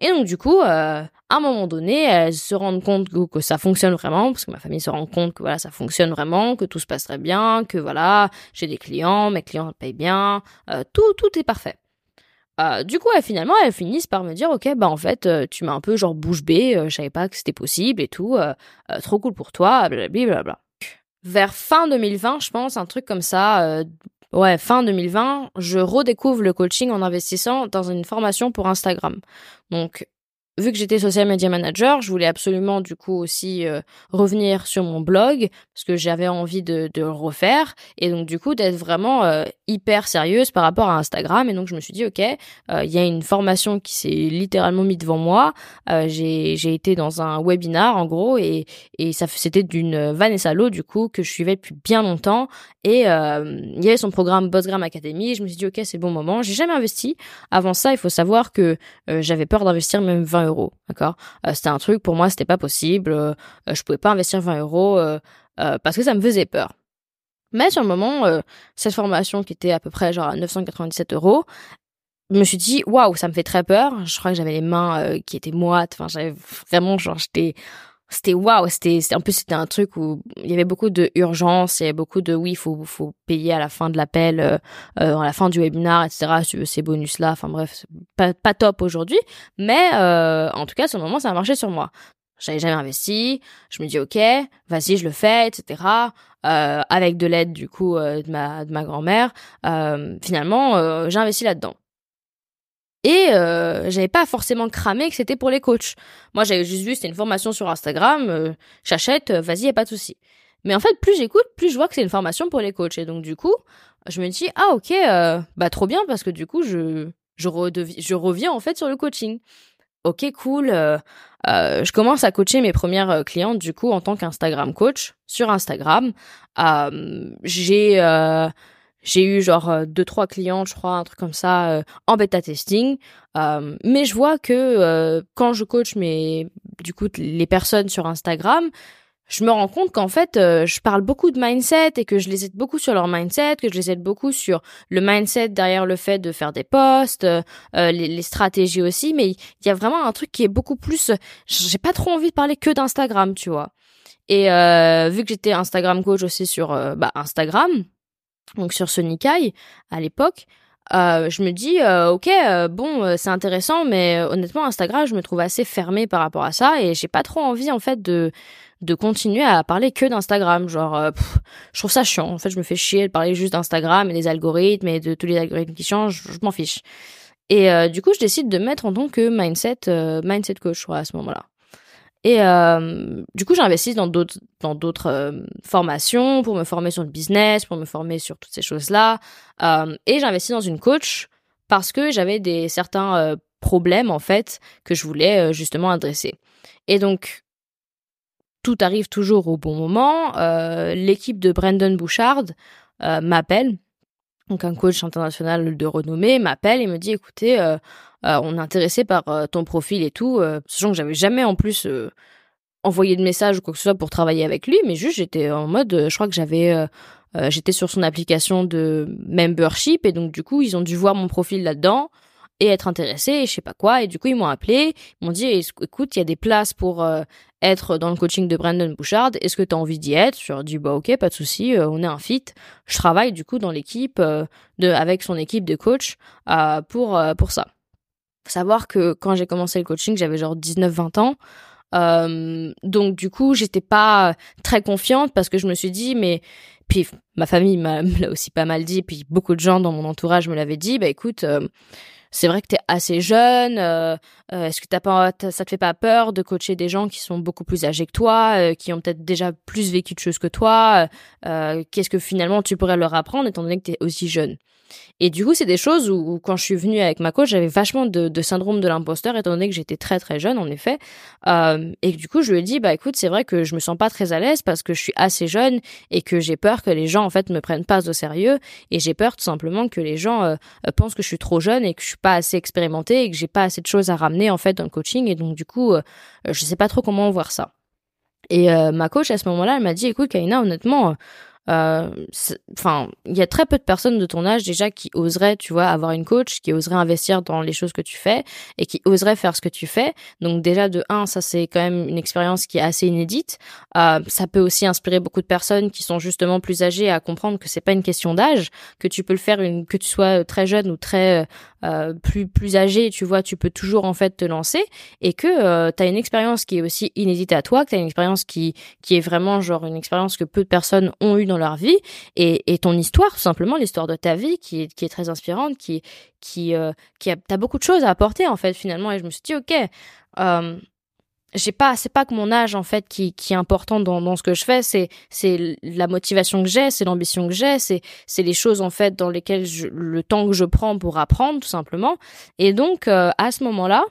Et donc du coup, euh, à un moment donné, elles se rendent compte que, ça fonctionne vraiment, parce que ma famille se rend compte que voilà, ça fonctionne vraiment, que tout se passe très bien, que voilà, j'ai des clients, mes clients payent bien, euh, tout, tout est parfait. Euh, du coup, finalement, elles finissent par me dire, ok, bah en fait, tu m'as un peu genre bouche bée, je savais pas que c'était possible et tout, trop cool pour toi, blablabla. Vers fin 2020, je pense, un truc comme ça, ouais, fin 2020, je redécouvre le coaching en investissant dans une formation pour Instagram. Donc, vu que j'étais social media manager, je voulais absolument du coup aussi euh, revenir sur mon blog parce que j'avais envie de, le refaire et donc du coup d'être vraiment euh, hyper sérieuse par rapport à Instagram et donc je me suis dit ok, euh, il y a une formation qui s'est littéralement mise devant moi. j'ai été dans un webinar en gros et c'était d'une Vanessa Lowe du coup que je suivais depuis bien longtemps et il y avait son programme Bossgram Academy. je me suis dit ok c'est le bon moment. J'ai jamais investi. Avant ça, il faut savoir que j'avais peur d'investir même 20 euros, d'accord? Euh, C'était un truc pour moi, c'était pas possible. Euh, euh, je pouvais pas investir 20 euros parce que ça me faisait peur. Mais sur le moment, cette formation qui était à peu près genre à 997 euros, je me suis dit waouh, ça me fait très peur. Je crois que j'avais les mains qui étaient moites. Enfin, j'avais vraiment genre j'étais c'était waouh, c'était en plus c'était un truc où il y avait beaucoup de urgence, il y avait beaucoup de oui, faut faut payer à la fin de l'appel, euh, euh à la fin du webinar, etc. Si tu veux ces bonus là, enfin bref, pas pas top aujourd'hui, mais euh, en tout cas, sur le moment, ça a marché sur moi. J'avais jamais investi, je me dis ok, vas-y, je le fais, etc. Euh, avec de l'aide du coup euh, de ma de ma grand-mère, finalement, j'ai investi là-dedans. Et euh, j'avais pas forcément cramé que c'était pour les coachs. Moi, j'avais juste vu c'était une formation sur Instagram, euh, j'achète, euh, vas-y, y a pas de souci. Mais en fait, plus j'écoute, plus je vois que c'est une formation pour les coachs. Et donc du coup, je me dis ah ok, euh, bah trop bien parce que du coup je je, je reviens en fait sur le coaching. Ok cool. je commence à coacher mes premières clientes du coup en tant qu'Instagram coach sur Instagram. j'ai j'ai eu genre euh, deux trois clients, je crois, un truc comme ça euh, en bêta testing. Euh, mais je vois que quand je coach mes du coup les personnes sur Instagram, je me rends compte qu'en fait je parle beaucoup de mindset et que je les aide beaucoup sur leur mindset, que je les aide beaucoup sur le mindset derrière le fait de faire des posts, les, les, stratégies aussi. Mais il y a vraiment un truc qui est beaucoup plus. J'ai pas trop envie de parler que d'Instagram, tu vois. Et vu que j'étais Instagram coach aussi sur bah, Instagram donc sur Sonikai à l'époque, euh, je me dis euh, ok euh, bon euh, c'est intéressant mais honnêtement Instagram je me trouve assez fermé par rapport à ça et j'ai pas trop envie en fait de de continuer à parler que d'Instagram. Genre je trouve ça chiant. En fait je me fais chier de parler juste d'Instagram et des algorithmes et de tous les algorithmes qui changent. Je, m'en fiche. Et du coup je décide de mettre en tant que mindset mindset coach à ce moment-là et euh, du coup, j'investis dans d'autres euh, formations pour me former sur le business, pour me former sur toutes ces choses-là. Euh, et j'investis dans une coach parce que j'avais des certains problèmes en fait que je voulais justement adresser. Et donc tout arrive toujours au bon moment. L'équipe de Brandon Bouchard m'appelle, donc un coach international de renommée m'appelle et me dit écoutez on est intéressé par euh, ton profil et tout, euh, sachant que j'avais jamais en plus envoyé de message ou quoi que ce soit pour travailler avec lui, mais juste j'étais en mode, je crois que j'avais, j'étais sur son application de membership et donc du coup ils ont dû voir mon profil là-dedans et être intéressés et je sais pas quoi. Et du coup ils m'ont appelé, ils m'ont dit écoute il y a des places pour être dans le coaching de Brandon Bouchard, est-ce que tu as envie d'y être? Je leur ai dit bah ok pas de souci, on est un fit. Je travaille du coup dans l'équipe de avec son équipe de coach pour pour ça savoir que quand j'ai commencé le coaching, j'avais genre 19-20 ans. Euh, donc du coup, j'étais pas très confiante parce que je me suis dit, mais puis ma famille m'a aussi pas mal dit, puis beaucoup de gens dans mon entourage me l'avaient dit, bah écoute, euh, c'est vrai que t'es assez jeune, euh est-ce que t'as pas, ça te fait pas peur de coacher des gens qui sont beaucoup plus âgés que toi, qui ont peut-être déjà plus vécu de choses que toi, qu'est-ce que finalement tu pourrais leur apprendre étant donné que t'es aussi jeune? Et du coup, c'est des choses où, quand je suis venue avec ma coach, j'avais vachement de, syndrome de l'imposteur, étant donné que j'étais très très jeune, en effet. Euh, et du coup, je lui ai dit, bah écoute, c'est vrai que je me sens pas très à l'aise parce que je suis assez jeune et que j'ai peur que les gens en fait me prennent pas au sérieux. Et j'ai peur tout simplement que les gens euh, euh, pensent que je suis trop jeune et que je suis pas assez expérimentée et que j'ai pas assez de choses à ramener en fait dans le coaching. Et donc du coup, euh, je sais pas trop comment voir ça. Et ma coach à ce moment-là, elle m'a dit, écoute, Kaina, honnêtement enfin, il y a très peu de personnes de ton âge déjà qui oseraient, tu vois, avoir une coach, qui oseraient investir dans les choses que tu fais et qui oseraient faire ce que tu fais. Donc déjà de un, ça c'est quand même une expérience qui est assez inédite. Euh, ça peut aussi inspirer beaucoup de personnes qui sont justement plus âgées à comprendre que c'est pas une question d'âge, que tu peux le faire une, que tu sois très jeune ou très euh, plus plus âgé, tu vois, tu peux toujours en fait te lancer et que euh, tu as une expérience qui est aussi inédite à toi, que tu as une expérience qui qui est vraiment genre une expérience que peu de personnes ont eu dans leur vie et, et ton histoire, tout simplement l'histoire de ta vie qui est, qui est très inspirante, qui qui euh, qui a t'as beaucoup de choses à apporter en fait finalement. Et je me suis dit ok j'ai pas c'est pas que mon âge en fait qui qui est important dans dans ce que je fais c'est c'est la motivation que j'ai c'est l'ambition que j'ai c'est c'est les choses en fait dans lesquelles je, le temps que je prends pour apprendre tout simplement. Et donc euh, à ce moment-là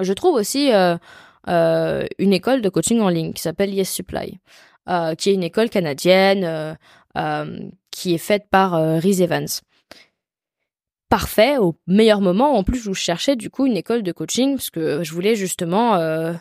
je trouve aussi euh, euh, une école de coaching en ligne qui s'appelle Yes Supply qui est une école canadienne qui est faite par Rhys Evans parfait au meilleur moment. En plus, je cherchais du coup une école de coaching parce que je voulais justement euh,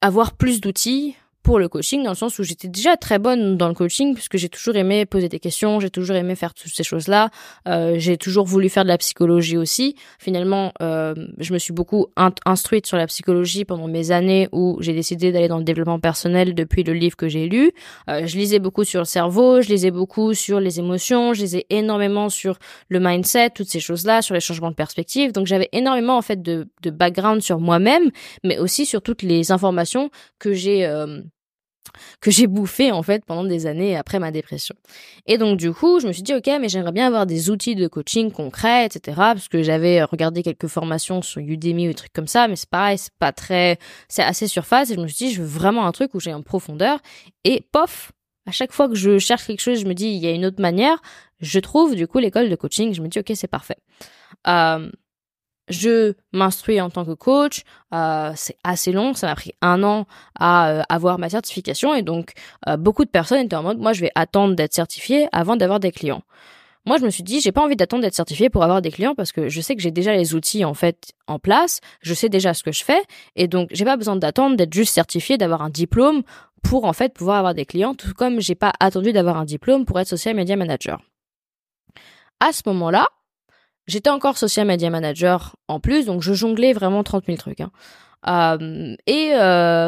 avoir plus d'outils pour le coaching dans le sens où j'étais déjà très bonne dans le coaching puisque j'ai toujours aimé poser des questions, j'ai toujours aimé faire toutes ces choses-là, euh, j'ai toujours voulu faire de la psychologie aussi. Finalement, euh, je me suis beaucoup instruite sur la psychologie pendant mes années où j'ai décidé d'aller dans le développement personnel depuis le livre que j'ai lu. Euh, je lisais beaucoup sur le cerveau, je lisais beaucoup sur les émotions, je lisais énormément sur le mindset, toutes ces choses-là, sur les changements de perspective. Donc j'avais énormément en fait de, de background sur moi-même, mais aussi sur toutes les informations que j'ai euh, que j'ai bouffé en fait pendant des années après ma dépression. Et donc du coup, je me suis dit ok, mais j'aimerais bien avoir des outils de coaching concrets, etc. Parce que j'avais regardé quelques formations sur Udemy ou des trucs comme ça, mais c'est pareil, c'est pas très, c'est assez surface. Et je me suis dit, je veux vraiment un truc où j'ai en profondeur. Et pof, à chaque fois que je cherche quelque chose, je me dis il y a une autre manière. Je trouve du coup l'école de coaching. Je me dis ok, c'est parfait. Euh, je m'instruis en tant que coach. Euh, c'est assez long, ça m'a pris un an à euh, avoir ma certification et donc euh, beaucoup de personnes étaient en mode moi je vais attendre d'être certifié avant d'avoir des clients. Moi je me suis dit j'ai pas envie d'attendre d'être certifié pour avoir des clients parce que je sais que j'ai déjà les outils en fait en place, je sais déjà ce que je fais et donc j'ai pas besoin d'attendre d'être juste certifié, d'avoir un diplôme pour en fait pouvoir avoir des clients, tout comme j'ai pas attendu d'avoir un diplôme pour être social media manager. À ce moment-là, J'étais encore social media manager en plus, donc je jonglais vraiment 30 000 trucs. Hein. Et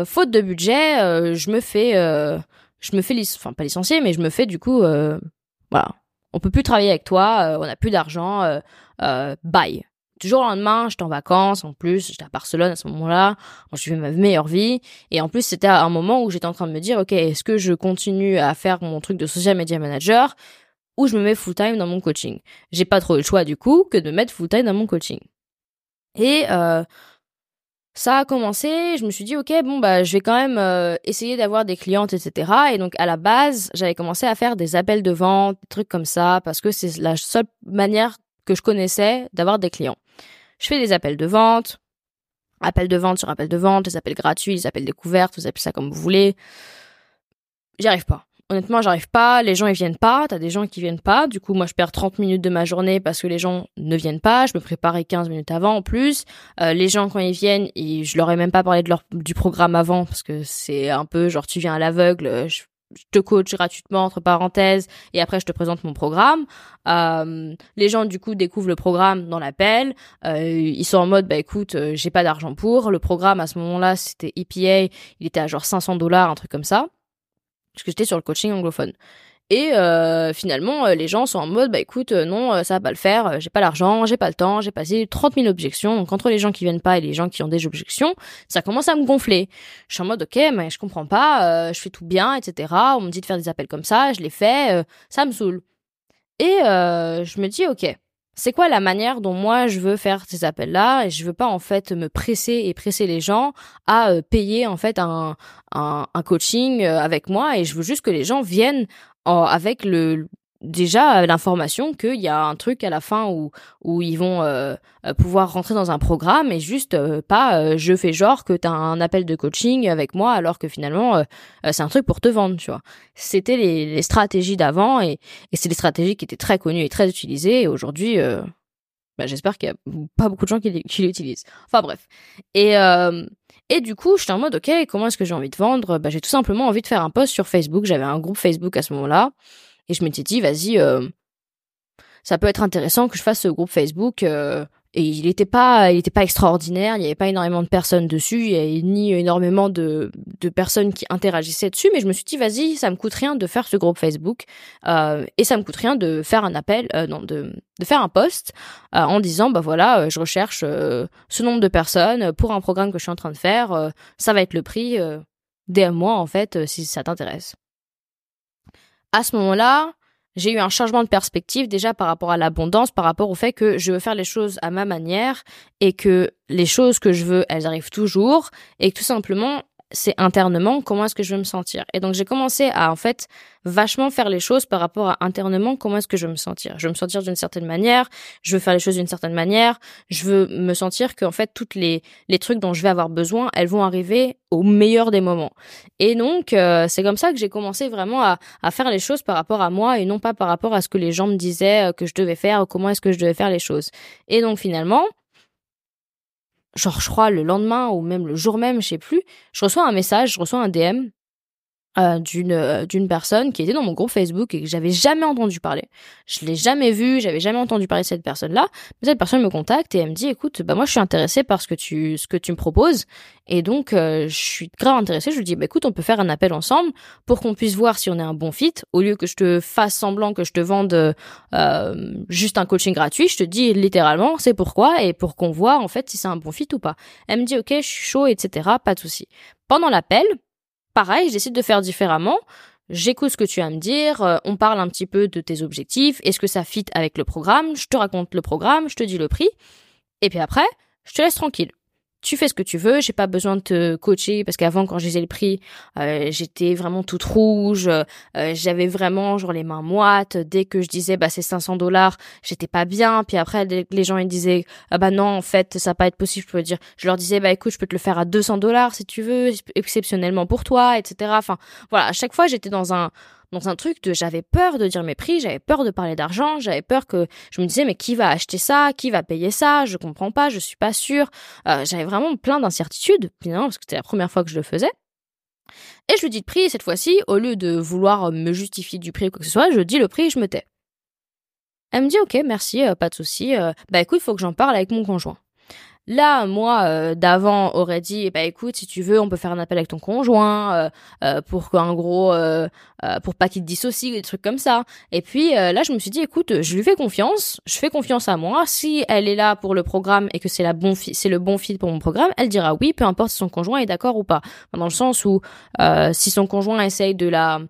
faute de budget, je me fais, je me fais, enfin pas licencier, mais je me fais du coup, voilà, on peut plus travailler avec toi, on a plus d'argent, bye. Toujours le lendemain, j'étais en vacances, en plus, j'étais à Barcelone à ce moment-là, je vivais ma meilleure vie, et en plus c'était un moment où j'étais en train de me dire, ok, est-ce que je continue à faire mon truc de social media manager? Ou je me mets full time dans mon coaching. J'ai pas trop le choix du coup que de mettre full time dans mon coaching. Et euh, ça a commencé, je me suis dit ok bon bah je vais quand même euh, essayer d'avoir des clientes etc. Et donc à la base j'avais commencé à faire des appels de vente, des trucs comme ça parce que c'est la seule manière que je connaissais d'avoir des clients. Je fais des appels de vente, appels de vente sur appels de vente, des appels gratuits, des appels découvertes, vous appelez ça comme vous voulez. J'y arrive pas honnêtement, j'arrive pas, les gens ils viennent pas, t'as des gens qui viennent pas, du coup moi je perds 30 minutes de ma journée parce que les gens ne viennent pas, je me préparais 15 minutes avant en plus, euh, les gens quand ils viennent, je leur ai même pas parlé de leur du programme avant parce que c'est un peu genre tu viens à l'aveugle, je, te coach gratuitement entre parenthèses et après je te présente mon programme. Euh, les gens du coup découvrent le programme dans l'appel, euh, ils sont en mode bah écoute j'ai pas d'argent pour, le programme à ce moment-là c'était EPA, il était à genre 500 dollars un truc comme ça parce que j'étais sur le coaching anglophone. Et euh, finalement, euh, les gens sont en mode, bah écoute, euh, non, ça va pas le faire, j'ai pas l'argent, j'ai pas le temps, j'ai passé 30 000 objections. Donc entre les gens qui viennent pas et les gens qui ont des objections, ça commence à me gonfler. Je suis en mode, ok, mais je comprends pas, je fais tout bien, etc. On me dit de faire des appels comme ça, je les fais, ça me saoule. Et je me dis, ok, c'est quoi la manière dont moi je veux faire ces appels-là et je veux pas en fait me presser et presser les gens à euh, payer en fait un, un, coaching euh, avec moi et je veux juste que les gens viennent avec le déjà l'information qu'il y a un truc à la fin où où ils vont euh, euh, pouvoir rentrer dans un programme et juste euh, pas je fais genre que t'as un appel de coaching avec moi alors que finalement c'est un truc pour te vendre tu vois c'était les, les stratégies d'avant et, et c'est des stratégies qui étaient très connues et très utilisées et aujourd'hui bah, j'espère qu'il y a pas beaucoup de gens qui, qui l'utilisent enfin bref et et du coup, j'étais en mode, ok, comment est-ce que j'ai envie de vendre? Bah, j'ai tout simplement envie de faire un post sur Facebook. J'avais un groupe Facebook à ce moment-là. Et je m'étais dit, vas-y, euh, ça peut être intéressant que je fasse ce groupe Facebook. Euh, et il n'était pas, extraordinaire. Il n'y avait pas énormément de personnes dessus. Il y avait ni énormément de, personnes qui interagissaient dessus. Mais je me suis dit, vas-y, ça me coûte rien de faire ce groupe Facebook. Euh, et ça me coûte rien de faire un appel, non, de, faire un post en disant, bah voilà, je recherche ce nombre de personnes pour un programme que je suis en train de faire. ça va être le prix. DM moi en fait si ça t'intéresse à ce moment-là, j'ai eu un changement de perspective déjà par rapport à l'abondance, par rapport au fait que je veux faire les choses à ma manière et que les choses que je veux, elles arrivent toujours et que tout simplement, c'est internement comment est-ce que je veux me sentir? Et donc j'ai commencé à en fait vachement faire les choses par rapport à internement comment est-ce que je veux me sentir? Je veux me sentir d'une certaine manière, je veux faire les choses d'une certaine manière, je veux me sentir que en fait toutes les les trucs dont je vais avoir besoin, elles vont arriver au meilleur des moments. Et donc euh, c'est comme ça que j'ai commencé vraiment à à faire les choses par rapport à moi et non pas par rapport à ce que les gens me disaient euh, que je devais faire ou comment est-ce que je devais faire les choses. Et donc finalement, genre je crois le lendemain ou même le jour même, je sais plus, je reçois un message, je reçois un DM euh, d'une euh, d'une personne qui était dans mon groupe Facebook et que j'avais jamais entendu parler. Je l'ai jamais vu, j'avais jamais entendu parler de cette personne-là. Mais cette personne me contacte et elle me dit écoute, bah moi je suis intéressée par ce que tu ce que tu me proposes et donc euh, je suis grave intéressée. Je lui dis bah écoute, on peut faire un appel ensemble pour qu'on puisse voir si on est un bon fit au lieu que je te fasse semblant que je te vende euh, juste un coaching gratuit, je te dis littéralement c'est pourquoi et pour qu'on voit en fait si c'est un bon fit ou pas. Elle me dit ok, je suis chaud, etc. Pas de souci. Pendant l'appel, pareil, je décide de faire différemment. J'écoute ce que tu as à me dire, euh, on parle un petit peu de tes objectifs, est-ce que ça fit avec le programme, je te raconte le programme, je te dis le prix, et puis après, je te laisse tranquille tu fais ce que tu veux, j'ai pas besoin de te coacher parce qu'avant quand je disais le prix, euh, j'étais vraiment toute rouge, euh, j'avais vraiment genre les mains moites. Dès que je disais bah c'est 500 dollars, j'étais pas bien. Puis après les gens ils disaient ah bah non en fait ça va pas être possible. Je peux dire, je leur disais bah écoute je peux te le faire à 200 dollars si tu veux exceptionnellement pour toi, etc. Enfin voilà à chaque fois j'étais dans un dans un truc de j'avais peur de dire mes prix, j'avais peur de parler d'argent, j'avais peur que je me disais mais qui va acheter ça, qui va payer ça, je comprends pas, je suis pas sûre. Euh, j'avais vraiment plein d'incertitudes finalement parce que c'était la première fois que je le faisais. Et je lui dis le prix cette fois-ci, au lieu de vouloir me justifier du prix ou quoi que ce soit, je dis le prix et je me tais. Elle me dit ok merci, euh, pas de souci. Euh, bah écoute, il faut que j'en parle avec mon conjoint. Là, moi, euh, d'avant, aurait dit, bah écoute, si tu veux, on peut faire un appel avec ton conjoint euh, euh, pour qu'en gros, pour pas qu'il te dissocie, des trucs comme ça. Et puis là, je me suis dit, écoute, je lui fais confiance, je fais confiance à moi. Si elle est là pour le programme et que c'est la bon c'est le bon fit pour mon programme, elle dira oui, peu importe si son conjoint est d'accord ou pas. Dans le sens où si son conjoint essaye de la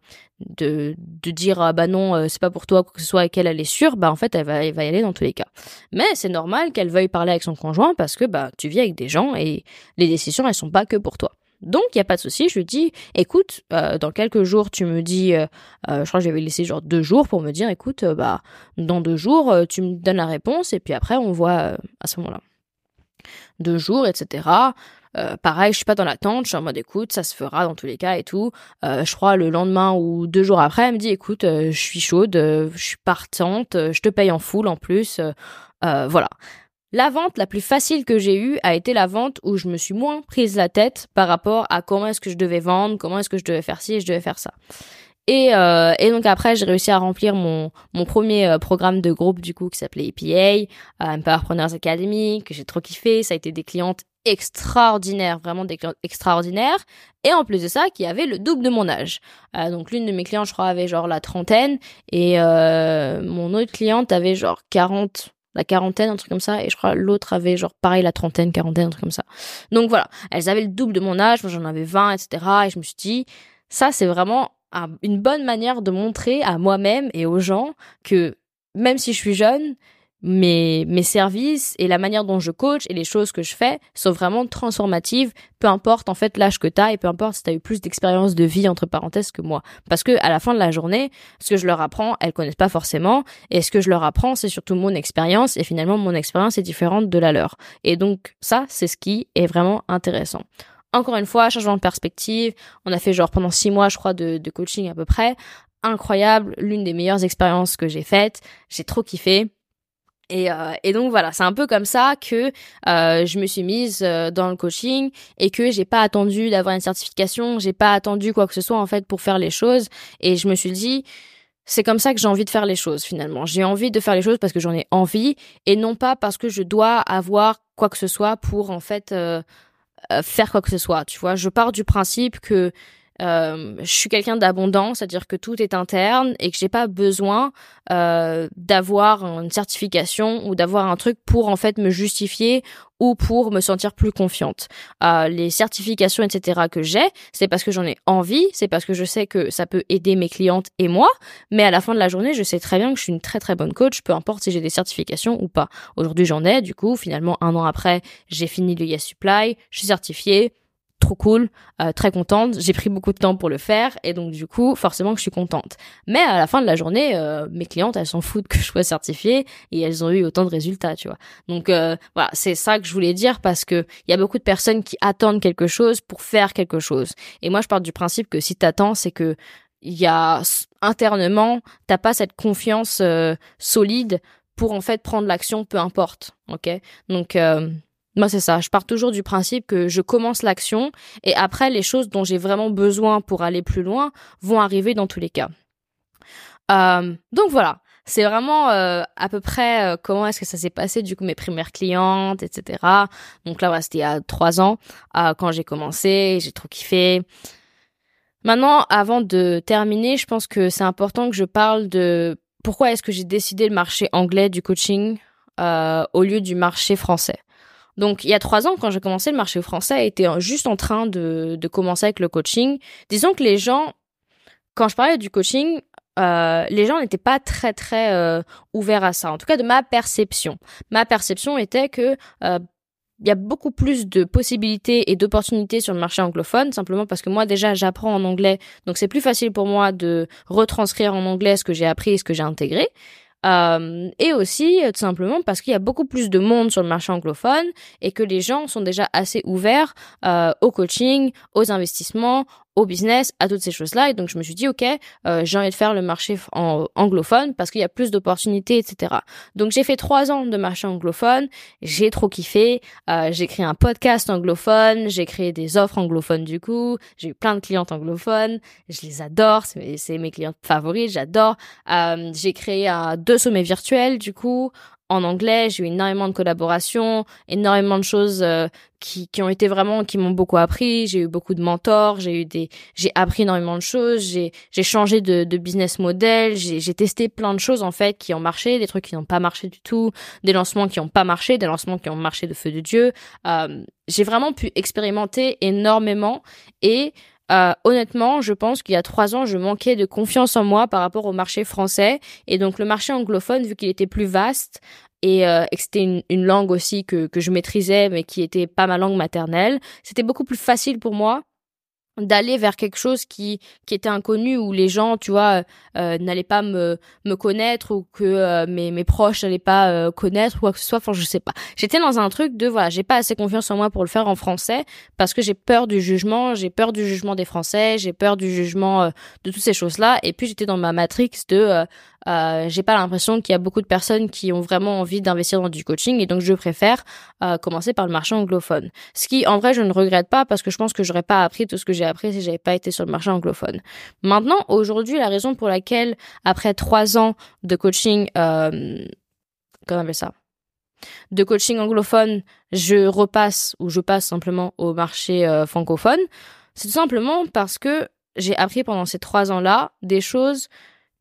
de, de dire ah bah non euh, c'est pas pour toi quoi que ce soit qu'elle elle est sûre bah en fait elle va, elle va y aller dans tous les cas. Mais c'est normal qu'elle veuille parler avec son conjoint parce que bah tu vis avec des gens et les décisions elles sont pas que pour toi. Donc il y a pas de souci je lui dis écoute euh, dans quelques jours tu me dis euh, je crois que j'avais laissé genre deux jours pour me dire écoute bah dans deux jours tu me donnes la réponse et puis après on voit à ce moment là deux jours etc euh, pareil, je suis pas dans l'attente, je suis en mode écoute, ça se fera dans tous les cas et tout. Euh, je crois le lendemain ou deux jours après, elle me dit écoute, euh, je suis chaude, je suis partante, je te paye en full en plus. voilà. La vente la plus facile que j'ai eue a été la vente où je me suis moins prise la tête par rapport à comment est-ce que je devais vendre, comment est-ce que je devais faire ci et je devais faire ça. Et, euh, et donc après, j'ai réussi à remplir mon, mon premier programme de groupe du coup qui s'appelait EPA, Empowerpreneurs Academy, que j'ai trop kiffé. Ça a été des clientes extraordinaire, vraiment des extraordinaires. Et en plus de ça, qui avait le double de mon âge. Euh, donc l'une de mes clientes, je crois, avait genre la trentaine et euh, mon autre cliente avait genre 40, la quarantaine, un truc comme ça. Et je crois l'autre avait genre pareil la trentaine, quarantaine, un truc comme ça. Donc voilà, elles avaient le double de mon âge, moi j'en avais 20, etc. Et je me suis dit, ça c'est vraiment une bonne manière de montrer à moi-même et aux gens que même si je suis jeune, mes, mes services et la manière dont je coach et les choses que je fais sont vraiment transformatives, peu importe en fait l'âge que tu as et peu importe si tu as eu plus d'expérience de vie entre parenthèses que moi. Parce que à la fin de la journée, ce que je leur apprends, elles connaissent pas forcément et ce que je leur apprends, c'est surtout mon expérience et finalement mon expérience est différente de la leur. Et donc ça, c'est ce qui est vraiment intéressant. Encore une fois, changement de perspective. On a fait genre pendant six mois, je crois, de, de coaching à peu près. Incroyable, l'une des meilleures expériences que j'ai faites. J'ai trop kiffé. Et, euh, et, donc voilà, c'est un peu comme ça que euh, je me suis mise euh, dans le coaching et que j'ai pas attendu d'avoir une certification, j'ai pas attendu quoi que ce soit en fait pour faire les choses. Et je me suis dit, c'est comme ça que j'ai envie de faire les choses finalement. J'ai envie de faire les choses parce que j'en ai envie et non pas parce que je dois avoir quoi que ce soit pour en fait faire quoi que ce soit. Tu vois, je pars du principe que euh, je suis quelqu'un d'abondant, c'est-à-dire que tout est interne et que j'ai pas besoin euh, d'avoir une certification ou d'avoir un truc pour en fait me justifier ou pour me sentir plus confiante. Euh, les certifications, etc. que j'ai, c'est parce que j'en ai envie, c'est parce que je sais que ça peut aider mes clientes et moi, mais à la fin de la journée, je sais très bien que je suis une très très bonne coach, peu importe si j'ai des certifications ou pas. Aujourd'hui, j'en ai, du coup, finalement, un an après, j'ai fini le Yes Supply, je suis certifiée, trop cool, euh, très contente. J'ai pris beaucoup de temps pour le faire et donc du coup, forcément que je suis contente. Mais à la fin de la journée, euh, mes clientes, elles s'en foutent que je sois certifiée et elles ont eu autant de résultats, tu vois. Donc euh, voilà, c'est ça que je voulais dire parce que il y a beaucoup de personnes qui attendent quelque chose pour faire quelque chose. Et moi, je pars du principe que si t'attends, c'est que il y a internement, t'as pas cette confiance solide pour en fait prendre l'action, peu importe, ok? Donc moi, c'est ça. Je pars toujours du principe que je commence l'action et après, les choses dont j'ai vraiment besoin pour aller plus loin vont arriver dans tous les cas. Euh, donc voilà. C'est vraiment euh, à peu près euh, comment est-ce que ça s'est passé du coup mes premières clientes, etc. Donc là, c'était il y a trois ans quand j'ai commencé, j'ai trop kiffé. Maintenant, avant de terminer, je pense que c'est important que je parle de pourquoi est-ce que j'ai décidé le marché anglais du coaching au lieu du marché français. Donc, il y a trois ans, quand j'ai commencé, le marché français était juste en train de, de commencer avec le coaching. Disons que les gens, quand je parlais du coaching, euh, les gens n'étaient pas très très euh, ouverts à ça. En tout cas, de ma perception. Ma perception était que euh, il y a beaucoup plus de possibilités et d'opportunités sur le marché anglophone, simplement parce que moi déjà j'apprends en anglais, donc c'est plus facile pour moi de retranscrire en anglais ce que j'ai appris et ce que j'ai intégré. Euh, et aussi euh, tout simplement parce qu'il y a beaucoup plus de monde sur le marché anglophone et que les gens sont déjà assez ouverts euh, au coaching, aux investissements, au business, à toutes ces choses-là. Et donc, je me suis dit, OK, euh, j'ai envie de faire le marché en anglophone parce qu'il y a plus d'opportunités, etc. Donc, j'ai fait trois ans de marché anglophone. J'ai trop kiffé. Euh, j'ai créé un podcast anglophone. J'ai créé des offres anglophones, du coup. J'ai eu plein de clientes anglophones. Je les adore. C'est mes clientes favorites. J'adore. Euh, j'ai créé deux sommets virtuels, du coup en anglais. J'ai eu énormément de collaborations, énormément de choses euh, qui, qui ont été vraiment, qui m'ont beaucoup appris. J'ai eu beaucoup de mentors, j'ai eu des, j'ai appris énormément de choses, j'ai, j'ai changé de, de business model, j'ai, testé plein de choses en fait qui ont marché, des trucs qui n'ont pas marché du tout, des lancements qui n'ont pas marché, des lancements qui ont marché de feu de Dieu. Euh, j'ai vraiment pu expérimenter énormément et euh, honnêtement, je pense qu'il y a trois ans, je manquais de confiance en moi par rapport au marché français. Et donc le marché anglophone, vu qu'il était plus vaste et, euh, que c'était une, une, langue aussi que, que je maîtrisais, mais qui était pas ma langue maternelle, c'était beaucoup plus facile pour moi d'aller vers quelque chose qui qui était inconnu où les gens tu vois euh, n'allaient pas me me connaître ou que euh, mes mes proches n'allaient pas euh, connaître ou quoi que ce soit. Enfin je sais pas. J'étais dans un truc de voilà j'ai pas assez confiance en moi pour le faire en français parce que j'ai peur du jugement j'ai peur du jugement des français j'ai peur du jugement de toutes ces choses là et puis j'étais dans ma matrix de euh, j'ai pas l'impression qu'il y a beaucoup de personnes qui ont vraiment envie d'investir dans du coaching et donc je préfère euh, commencer par le marché anglophone. Ce qui, en vrai, je ne regrette pas parce que je pense que j'aurais pas appris tout ce que j'ai appris si j'avais pas été sur le marché anglophone. Maintenant, aujourd'hui, la raison pour laquelle, après trois ans de coaching, euh, comment on appelle ça? De coaching anglophone, je repasse ou je passe simplement au marché euh, francophone, c'est tout simplement parce que j'ai appris pendant ces trois ans-là des choses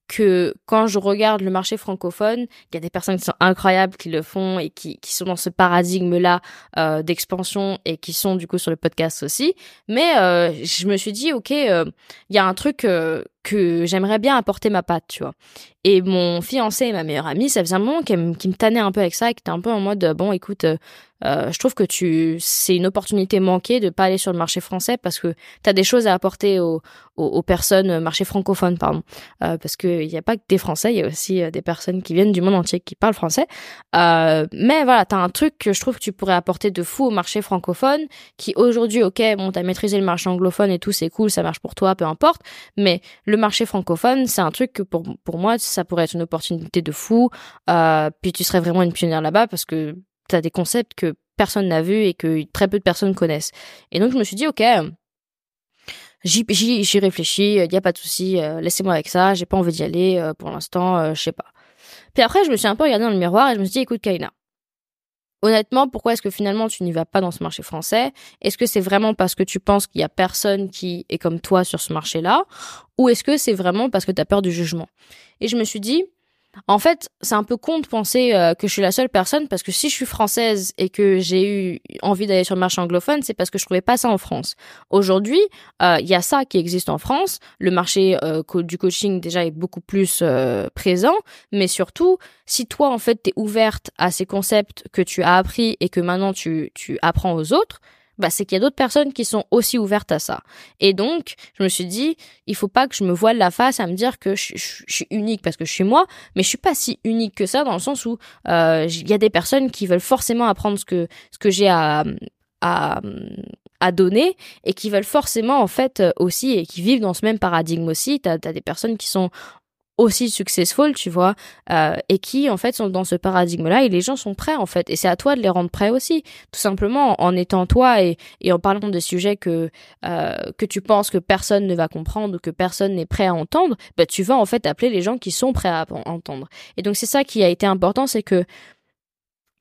que quand je regarde le marché francophone, il y a des personnes qui sont incroyables qui le font et qui, qui sont dans ce paradigme-là euh, d'expansion et qui sont du coup sur le podcast aussi. Mais euh, je me suis dit, ok, euh, il y a un truc euh, que j'aimerais bien apporter ma patte, tu vois. Et mon fiancé et ma meilleure amie, ça faisait un moment qui me, tannait un peu avec ça, qui était un peu en mode, bon, écoute, euh, je trouve que tu c'est une opportunité manquée de pas aller sur le marché français parce que tu as des choses à apporter aux, personnes euh, marché francophone pardon. Euh, parce que il y a pas que des français il y a aussi euh, des personnes qui viennent du monde entier qui parlent français. Euh, mais voilà tu as un truc que je trouve que tu pourrais apporter de fou au marché francophone qui aujourd'hui OK bon tu as maîtrisé le marché anglophone et tout c'est cool ça marche pour toi peu importe. Mais le marché francophone c'est un truc que pour pour moi ça pourrait être une opportunité de fou euh, puis tu serais vraiment une pionnière là-bas parce que t'as des concepts que personne n'a vu et que très peu de personnes connaissent. Et donc je me suis dit ok, j'y réfléchis, il y a pas de souci, euh, laissez-moi avec ça, j'ai pas envie d'y aller euh, pour l'instant, euh, je sais pas. Puis après je me suis un peu regardée dans le miroir et je me suis dit écoute Kaina, honnêtement, pourquoi est-ce que finalement tu n'y vas pas dans ce marché français? Est-ce que c'est vraiment parce que tu penses qu'il y a personne qui est comme toi sur ce marché-là? Ou est-ce que c'est vraiment parce que tu as peur du jugement? Et je me suis dit, en fait, c'est un peu con de penser euh, que je suis la seule personne parce que si je suis française et que j'ai eu envie d'aller sur le marché anglophone, c'est parce que je trouvais pas ça en France. Aujourd'hui, euh, il y a ça qui existe en France. Le marché euh, du coaching déjà est beaucoup plus présent, mais surtout, si toi en fait t'es ouverte à ces concepts que tu as appris et que maintenant tu tu apprends aux autres, bah, c'est qu'il y a d'autres personnes qui sont aussi ouvertes à ça. Et donc, je me suis dit, il faut pas que je me voile la face à me dire que je, suis unique parce que je suis moi, mais je suis pas si unique que ça dans le sens où euh, il y a des personnes qui veulent forcément apprendre ce que ce que j'ai à, à à donner et qui veulent forcément en fait aussi et qui vivent dans ce même paradigme aussi. T'as as des personnes qui sont aussi successful, tu vois, euh, et qui en fait sont dans ce paradigme-là et les gens sont prêts en fait. Et c'est à toi de les rendre prêts aussi, tout simplement en étant toi et, et en parlant de sujets que euh, que tu penses que personne ne va comprendre ou que personne n'est prêt à entendre, bah tu vas en fait appeler les gens qui sont prêts à entendre. Et donc c'est ça qui a été important, c'est que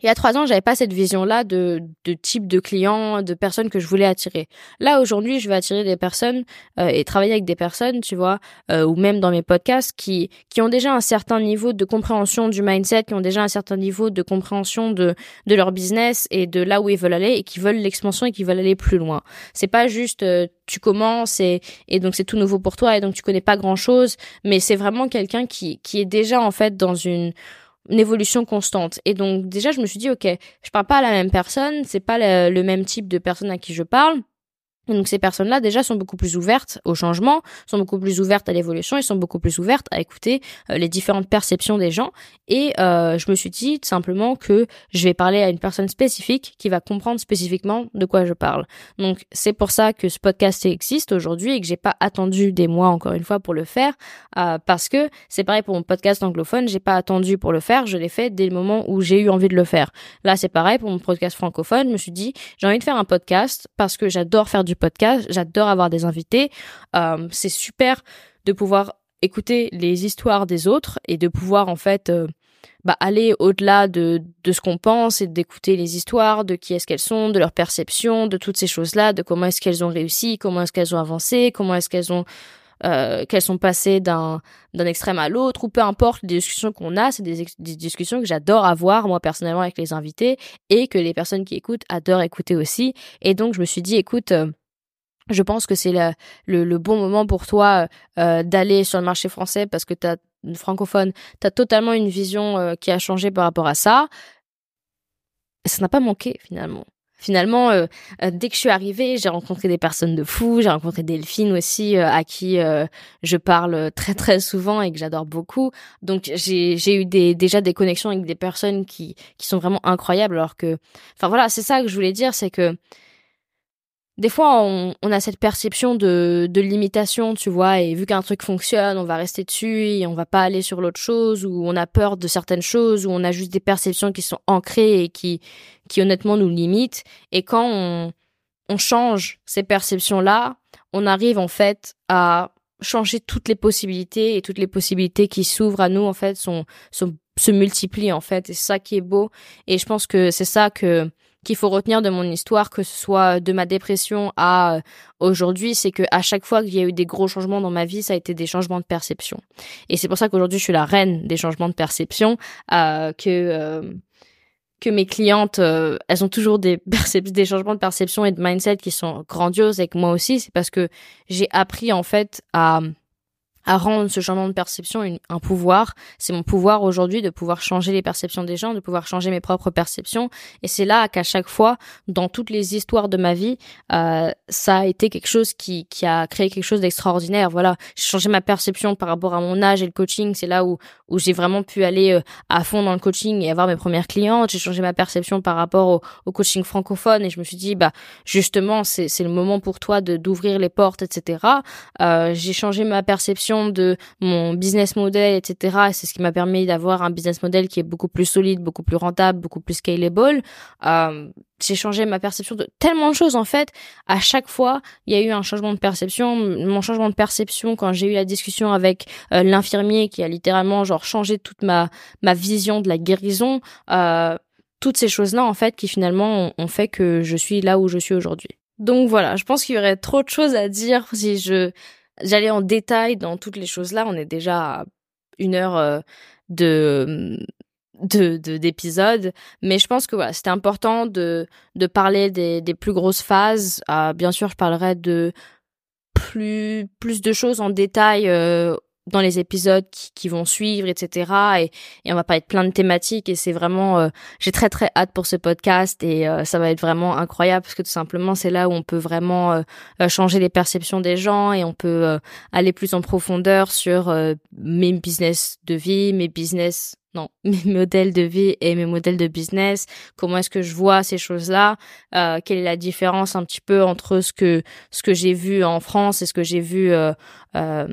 il y a trois ans, j'avais pas cette vision-là de, de type de client, de personnes que je voulais attirer. Là, aujourd'hui, je veux attirer des personnes euh, et travailler avec des personnes, tu vois, euh, ou même dans mes podcasts, qui qui ont déjà un certain niveau de compréhension du mindset, qui ont déjà un certain niveau de compréhension de de leur business et de là où ils veulent aller et qui veulent l'expansion et qui veulent aller plus loin. C'est pas juste euh, tu commences et et donc c'est tout nouveau pour toi et donc tu connais pas grand chose, mais c'est vraiment quelqu'un qui qui est déjà en fait dans une une évolution constante. Et donc déjà, je me suis dit, ok, je parle pas à la même personne, c'est pas le, même type de personne à qui je parle donc ces personnes-là déjà sont beaucoup plus ouvertes au changement, sont beaucoup plus ouvertes à l'évolution et sont beaucoup plus ouvertes à écouter euh, les différentes perceptions des gens. Et euh, je me suis dit simplement que je vais parler à une personne spécifique qui va comprendre spécifiquement de quoi je parle. Donc c'est pour ça que ce podcast existe aujourd'hui et que j'ai pas attendu des mois encore une fois pour le faire euh, parce que c'est pareil pour mon podcast anglophone, j'ai pas attendu pour le faire, je l'ai fait dès le moment où j'ai eu envie de le faire. Là c'est pareil pour mon podcast francophone, je me suis dit j'ai envie de faire un podcast parce que j'adore faire du podcast. J'adore avoir des invités. Euh, c'est super de pouvoir écouter les histoires des autres et de pouvoir en fait euh, bah, aller au-delà de, de ce qu'on pense et d'écouter les histoires de qui est-ce qu'elles sont, de leur perception, de toutes ces choses-là, de comment est-ce qu'elles ont réussi, comment est-ce qu'elles ont avancé, comment est-ce qu'elles ont euh, qu'elles sont passées d'un d'un extrême à l'autre ou peu importe les discussions qu'on a, c'est des, des, discussions que j'adore avoir moi personnellement avec les invités et que les personnes qui écoutent adorent écouter aussi. Et donc je me suis dit écoute je pense que c'est le, le, bon moment pour toi euh, d'aller sur le marché français parce que tu as francophone, tu as totalement une vision euh, qui a changé par rapport à ça. Ça n'a pas manqué finalement. Finalement, euh, dès que je suis arrivée, j'ai rencontré des personnes de fou, j'ai rencontré Delphine aussi, à qui je parle très très souvent et que j'adore beaucoup. Donc j'ai eu des, déjà des connexions avec des personnes qui, qui sont vraiment incroyables. Alors que, enfin voilà, c'est ça que je voulais dire, c'est que des fois, on, a cette perception de, de limitation, tu vois, et vu qu'un truc fonctionne, on va rester dessus et on va pas aller sur l'autre chose, ou on a peur de certaines choses, ou on a juste des perceptions qui sont ancrées et qui, qui honnêtement nous limitent. Et quand on, on change ces perceptions-là, on arrive en fait à changer toutes les possibilités et toutes les possibilités qui s'ouvrent à nous en fait sont, sont se multiplient en fait et c'est ça qui est beau et je pense que c'est ça que qu'il faut retenir de mon histoire, que ce soit de ma dépression à euh, aujourd'hui, c'est que à chaque fois qu'il y a eu des gros changements dans ma vie, ça a été des changements de perception. Et c'est pour ça qu'aujourd'hui, je suis la reine des changements de perception, euh, que euh, que mes clientes, elles ont toujours des, des changements de perception et de mindset qui sont grandioses avec moi aussi. C'est parce que j'ai appris en fait à à rendre ce changement de perception un pouvoir. C'est mon pouvoir aujourd'hui de pouvoir changer les perceptions des gens, de pouvoir changer mes propres perceptions. Et c'est là qu'à chaque fois, dans toutes les histoires de ma vie, euh, ça a été quelque chose qui, qui a créé quelque chose d'extraordinaire. Voilà, j'ai changé ma perception par rapport à mon âge et le coaching. C'est là où, où j'ai vraiment pu aller euh, à fond dans le coaching et avoir mes premières clientes. J'ai changé ma perception par rapport au, au, coaching francophone et je me suis dit, bah justement, c'est le moment pour toi de d'ouvrir les portes, etc. Euh, j'ai changé ma perception de mon business model, etc. Et c'est ce qui m'a permis d'avoir un business model qui est beaucoup plus solide, beaucoup plus rentable, beaucoup plus scalable. Euh, j'ai changé ma perception de tellement de choses en fait. À chaque fois, il y a eu un changement de perception. Mon changement de perception quand j'ai eu la discussion avec euh, l'infirmier qui a littéralement genre changé toute ma ma vision de la guérison. Euh, toutes ces choses-là en fait qui finalement ont, fait que je suis là où je suis aujourd'hui. Donc voilà, je pense qu'il y aurait trop de choses à dire si je j'allais en détail dans toutes les choses là. On est déjà à une heure euh, de d'épisodes mais je pense que voilà c'était important de de parler des, des plus grosses phases euh, bien sûr je parlerai de plus plus de choses en détail euh, dans les épisodes qui, vont suivre, etc. Et, et, on va parler de plein de thématiques. Et c'est vraiment, euh, j'ai très très hâte pour ce podcast. Et euh, ça va être vraiment incroyable parce que tout simplement c'est là où on peut vraiment euh, changer les perceptions des gens. Et on peut aller plus en profondeur sur mes business de vie, mes business non, mes modèles de vie et mes modèles de business, comment est-ce que je vois ces choses-là, quelle est la différence un petit peu entre ce que ce que j'ai vu en France et ce que j'ai vu euh,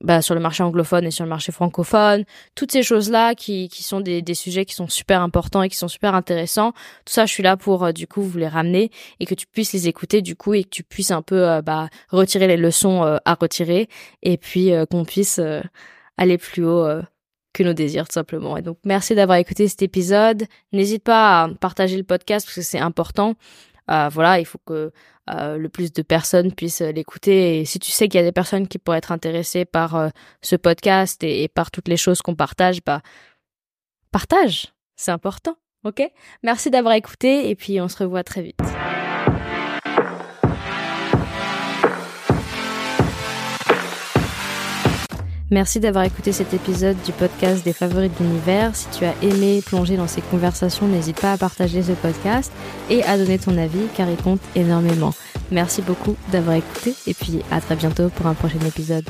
bah, sur le marché anglophone et sur le marché francophone, toutes ces choses-là qui, qui sont des, des sujets qui sont super importants et qui sont super intéressants. Tout ça, je suis là pour euh, du coup vous les ramener et que tu puisses les écouter du coup et que tu puisses un peu euh, bah, retirer les leçons euh, à retirer et puis qu'on puisse aller plus haut que nos désirs tout simplement. Et donc merci d'avoir écouté cet épisode. N'hésite pas à partager le podcast parce que c'est important. Voilà, il faut que euh, le plus de personnes puissent l'écouter. Et si tu sais qu'il y a des personnes qui pourraient être intéressées par euh, ce podcast et, par toutes les choses qu'on partage, bah partage, c'est important. Ok? Merci d'avoir écouté et puis on se revoit très vite. Merci d'avoir écouté cet épisode du podcast des favoris de l'univers. Si tu as aimé plonger dans ces conversations, n'hésite pas à partager ce podcast et à donner ton avis car il compte énormément. Merci beaucoup d'avoir écouté et puis à très bientôt pour un prochain épisode.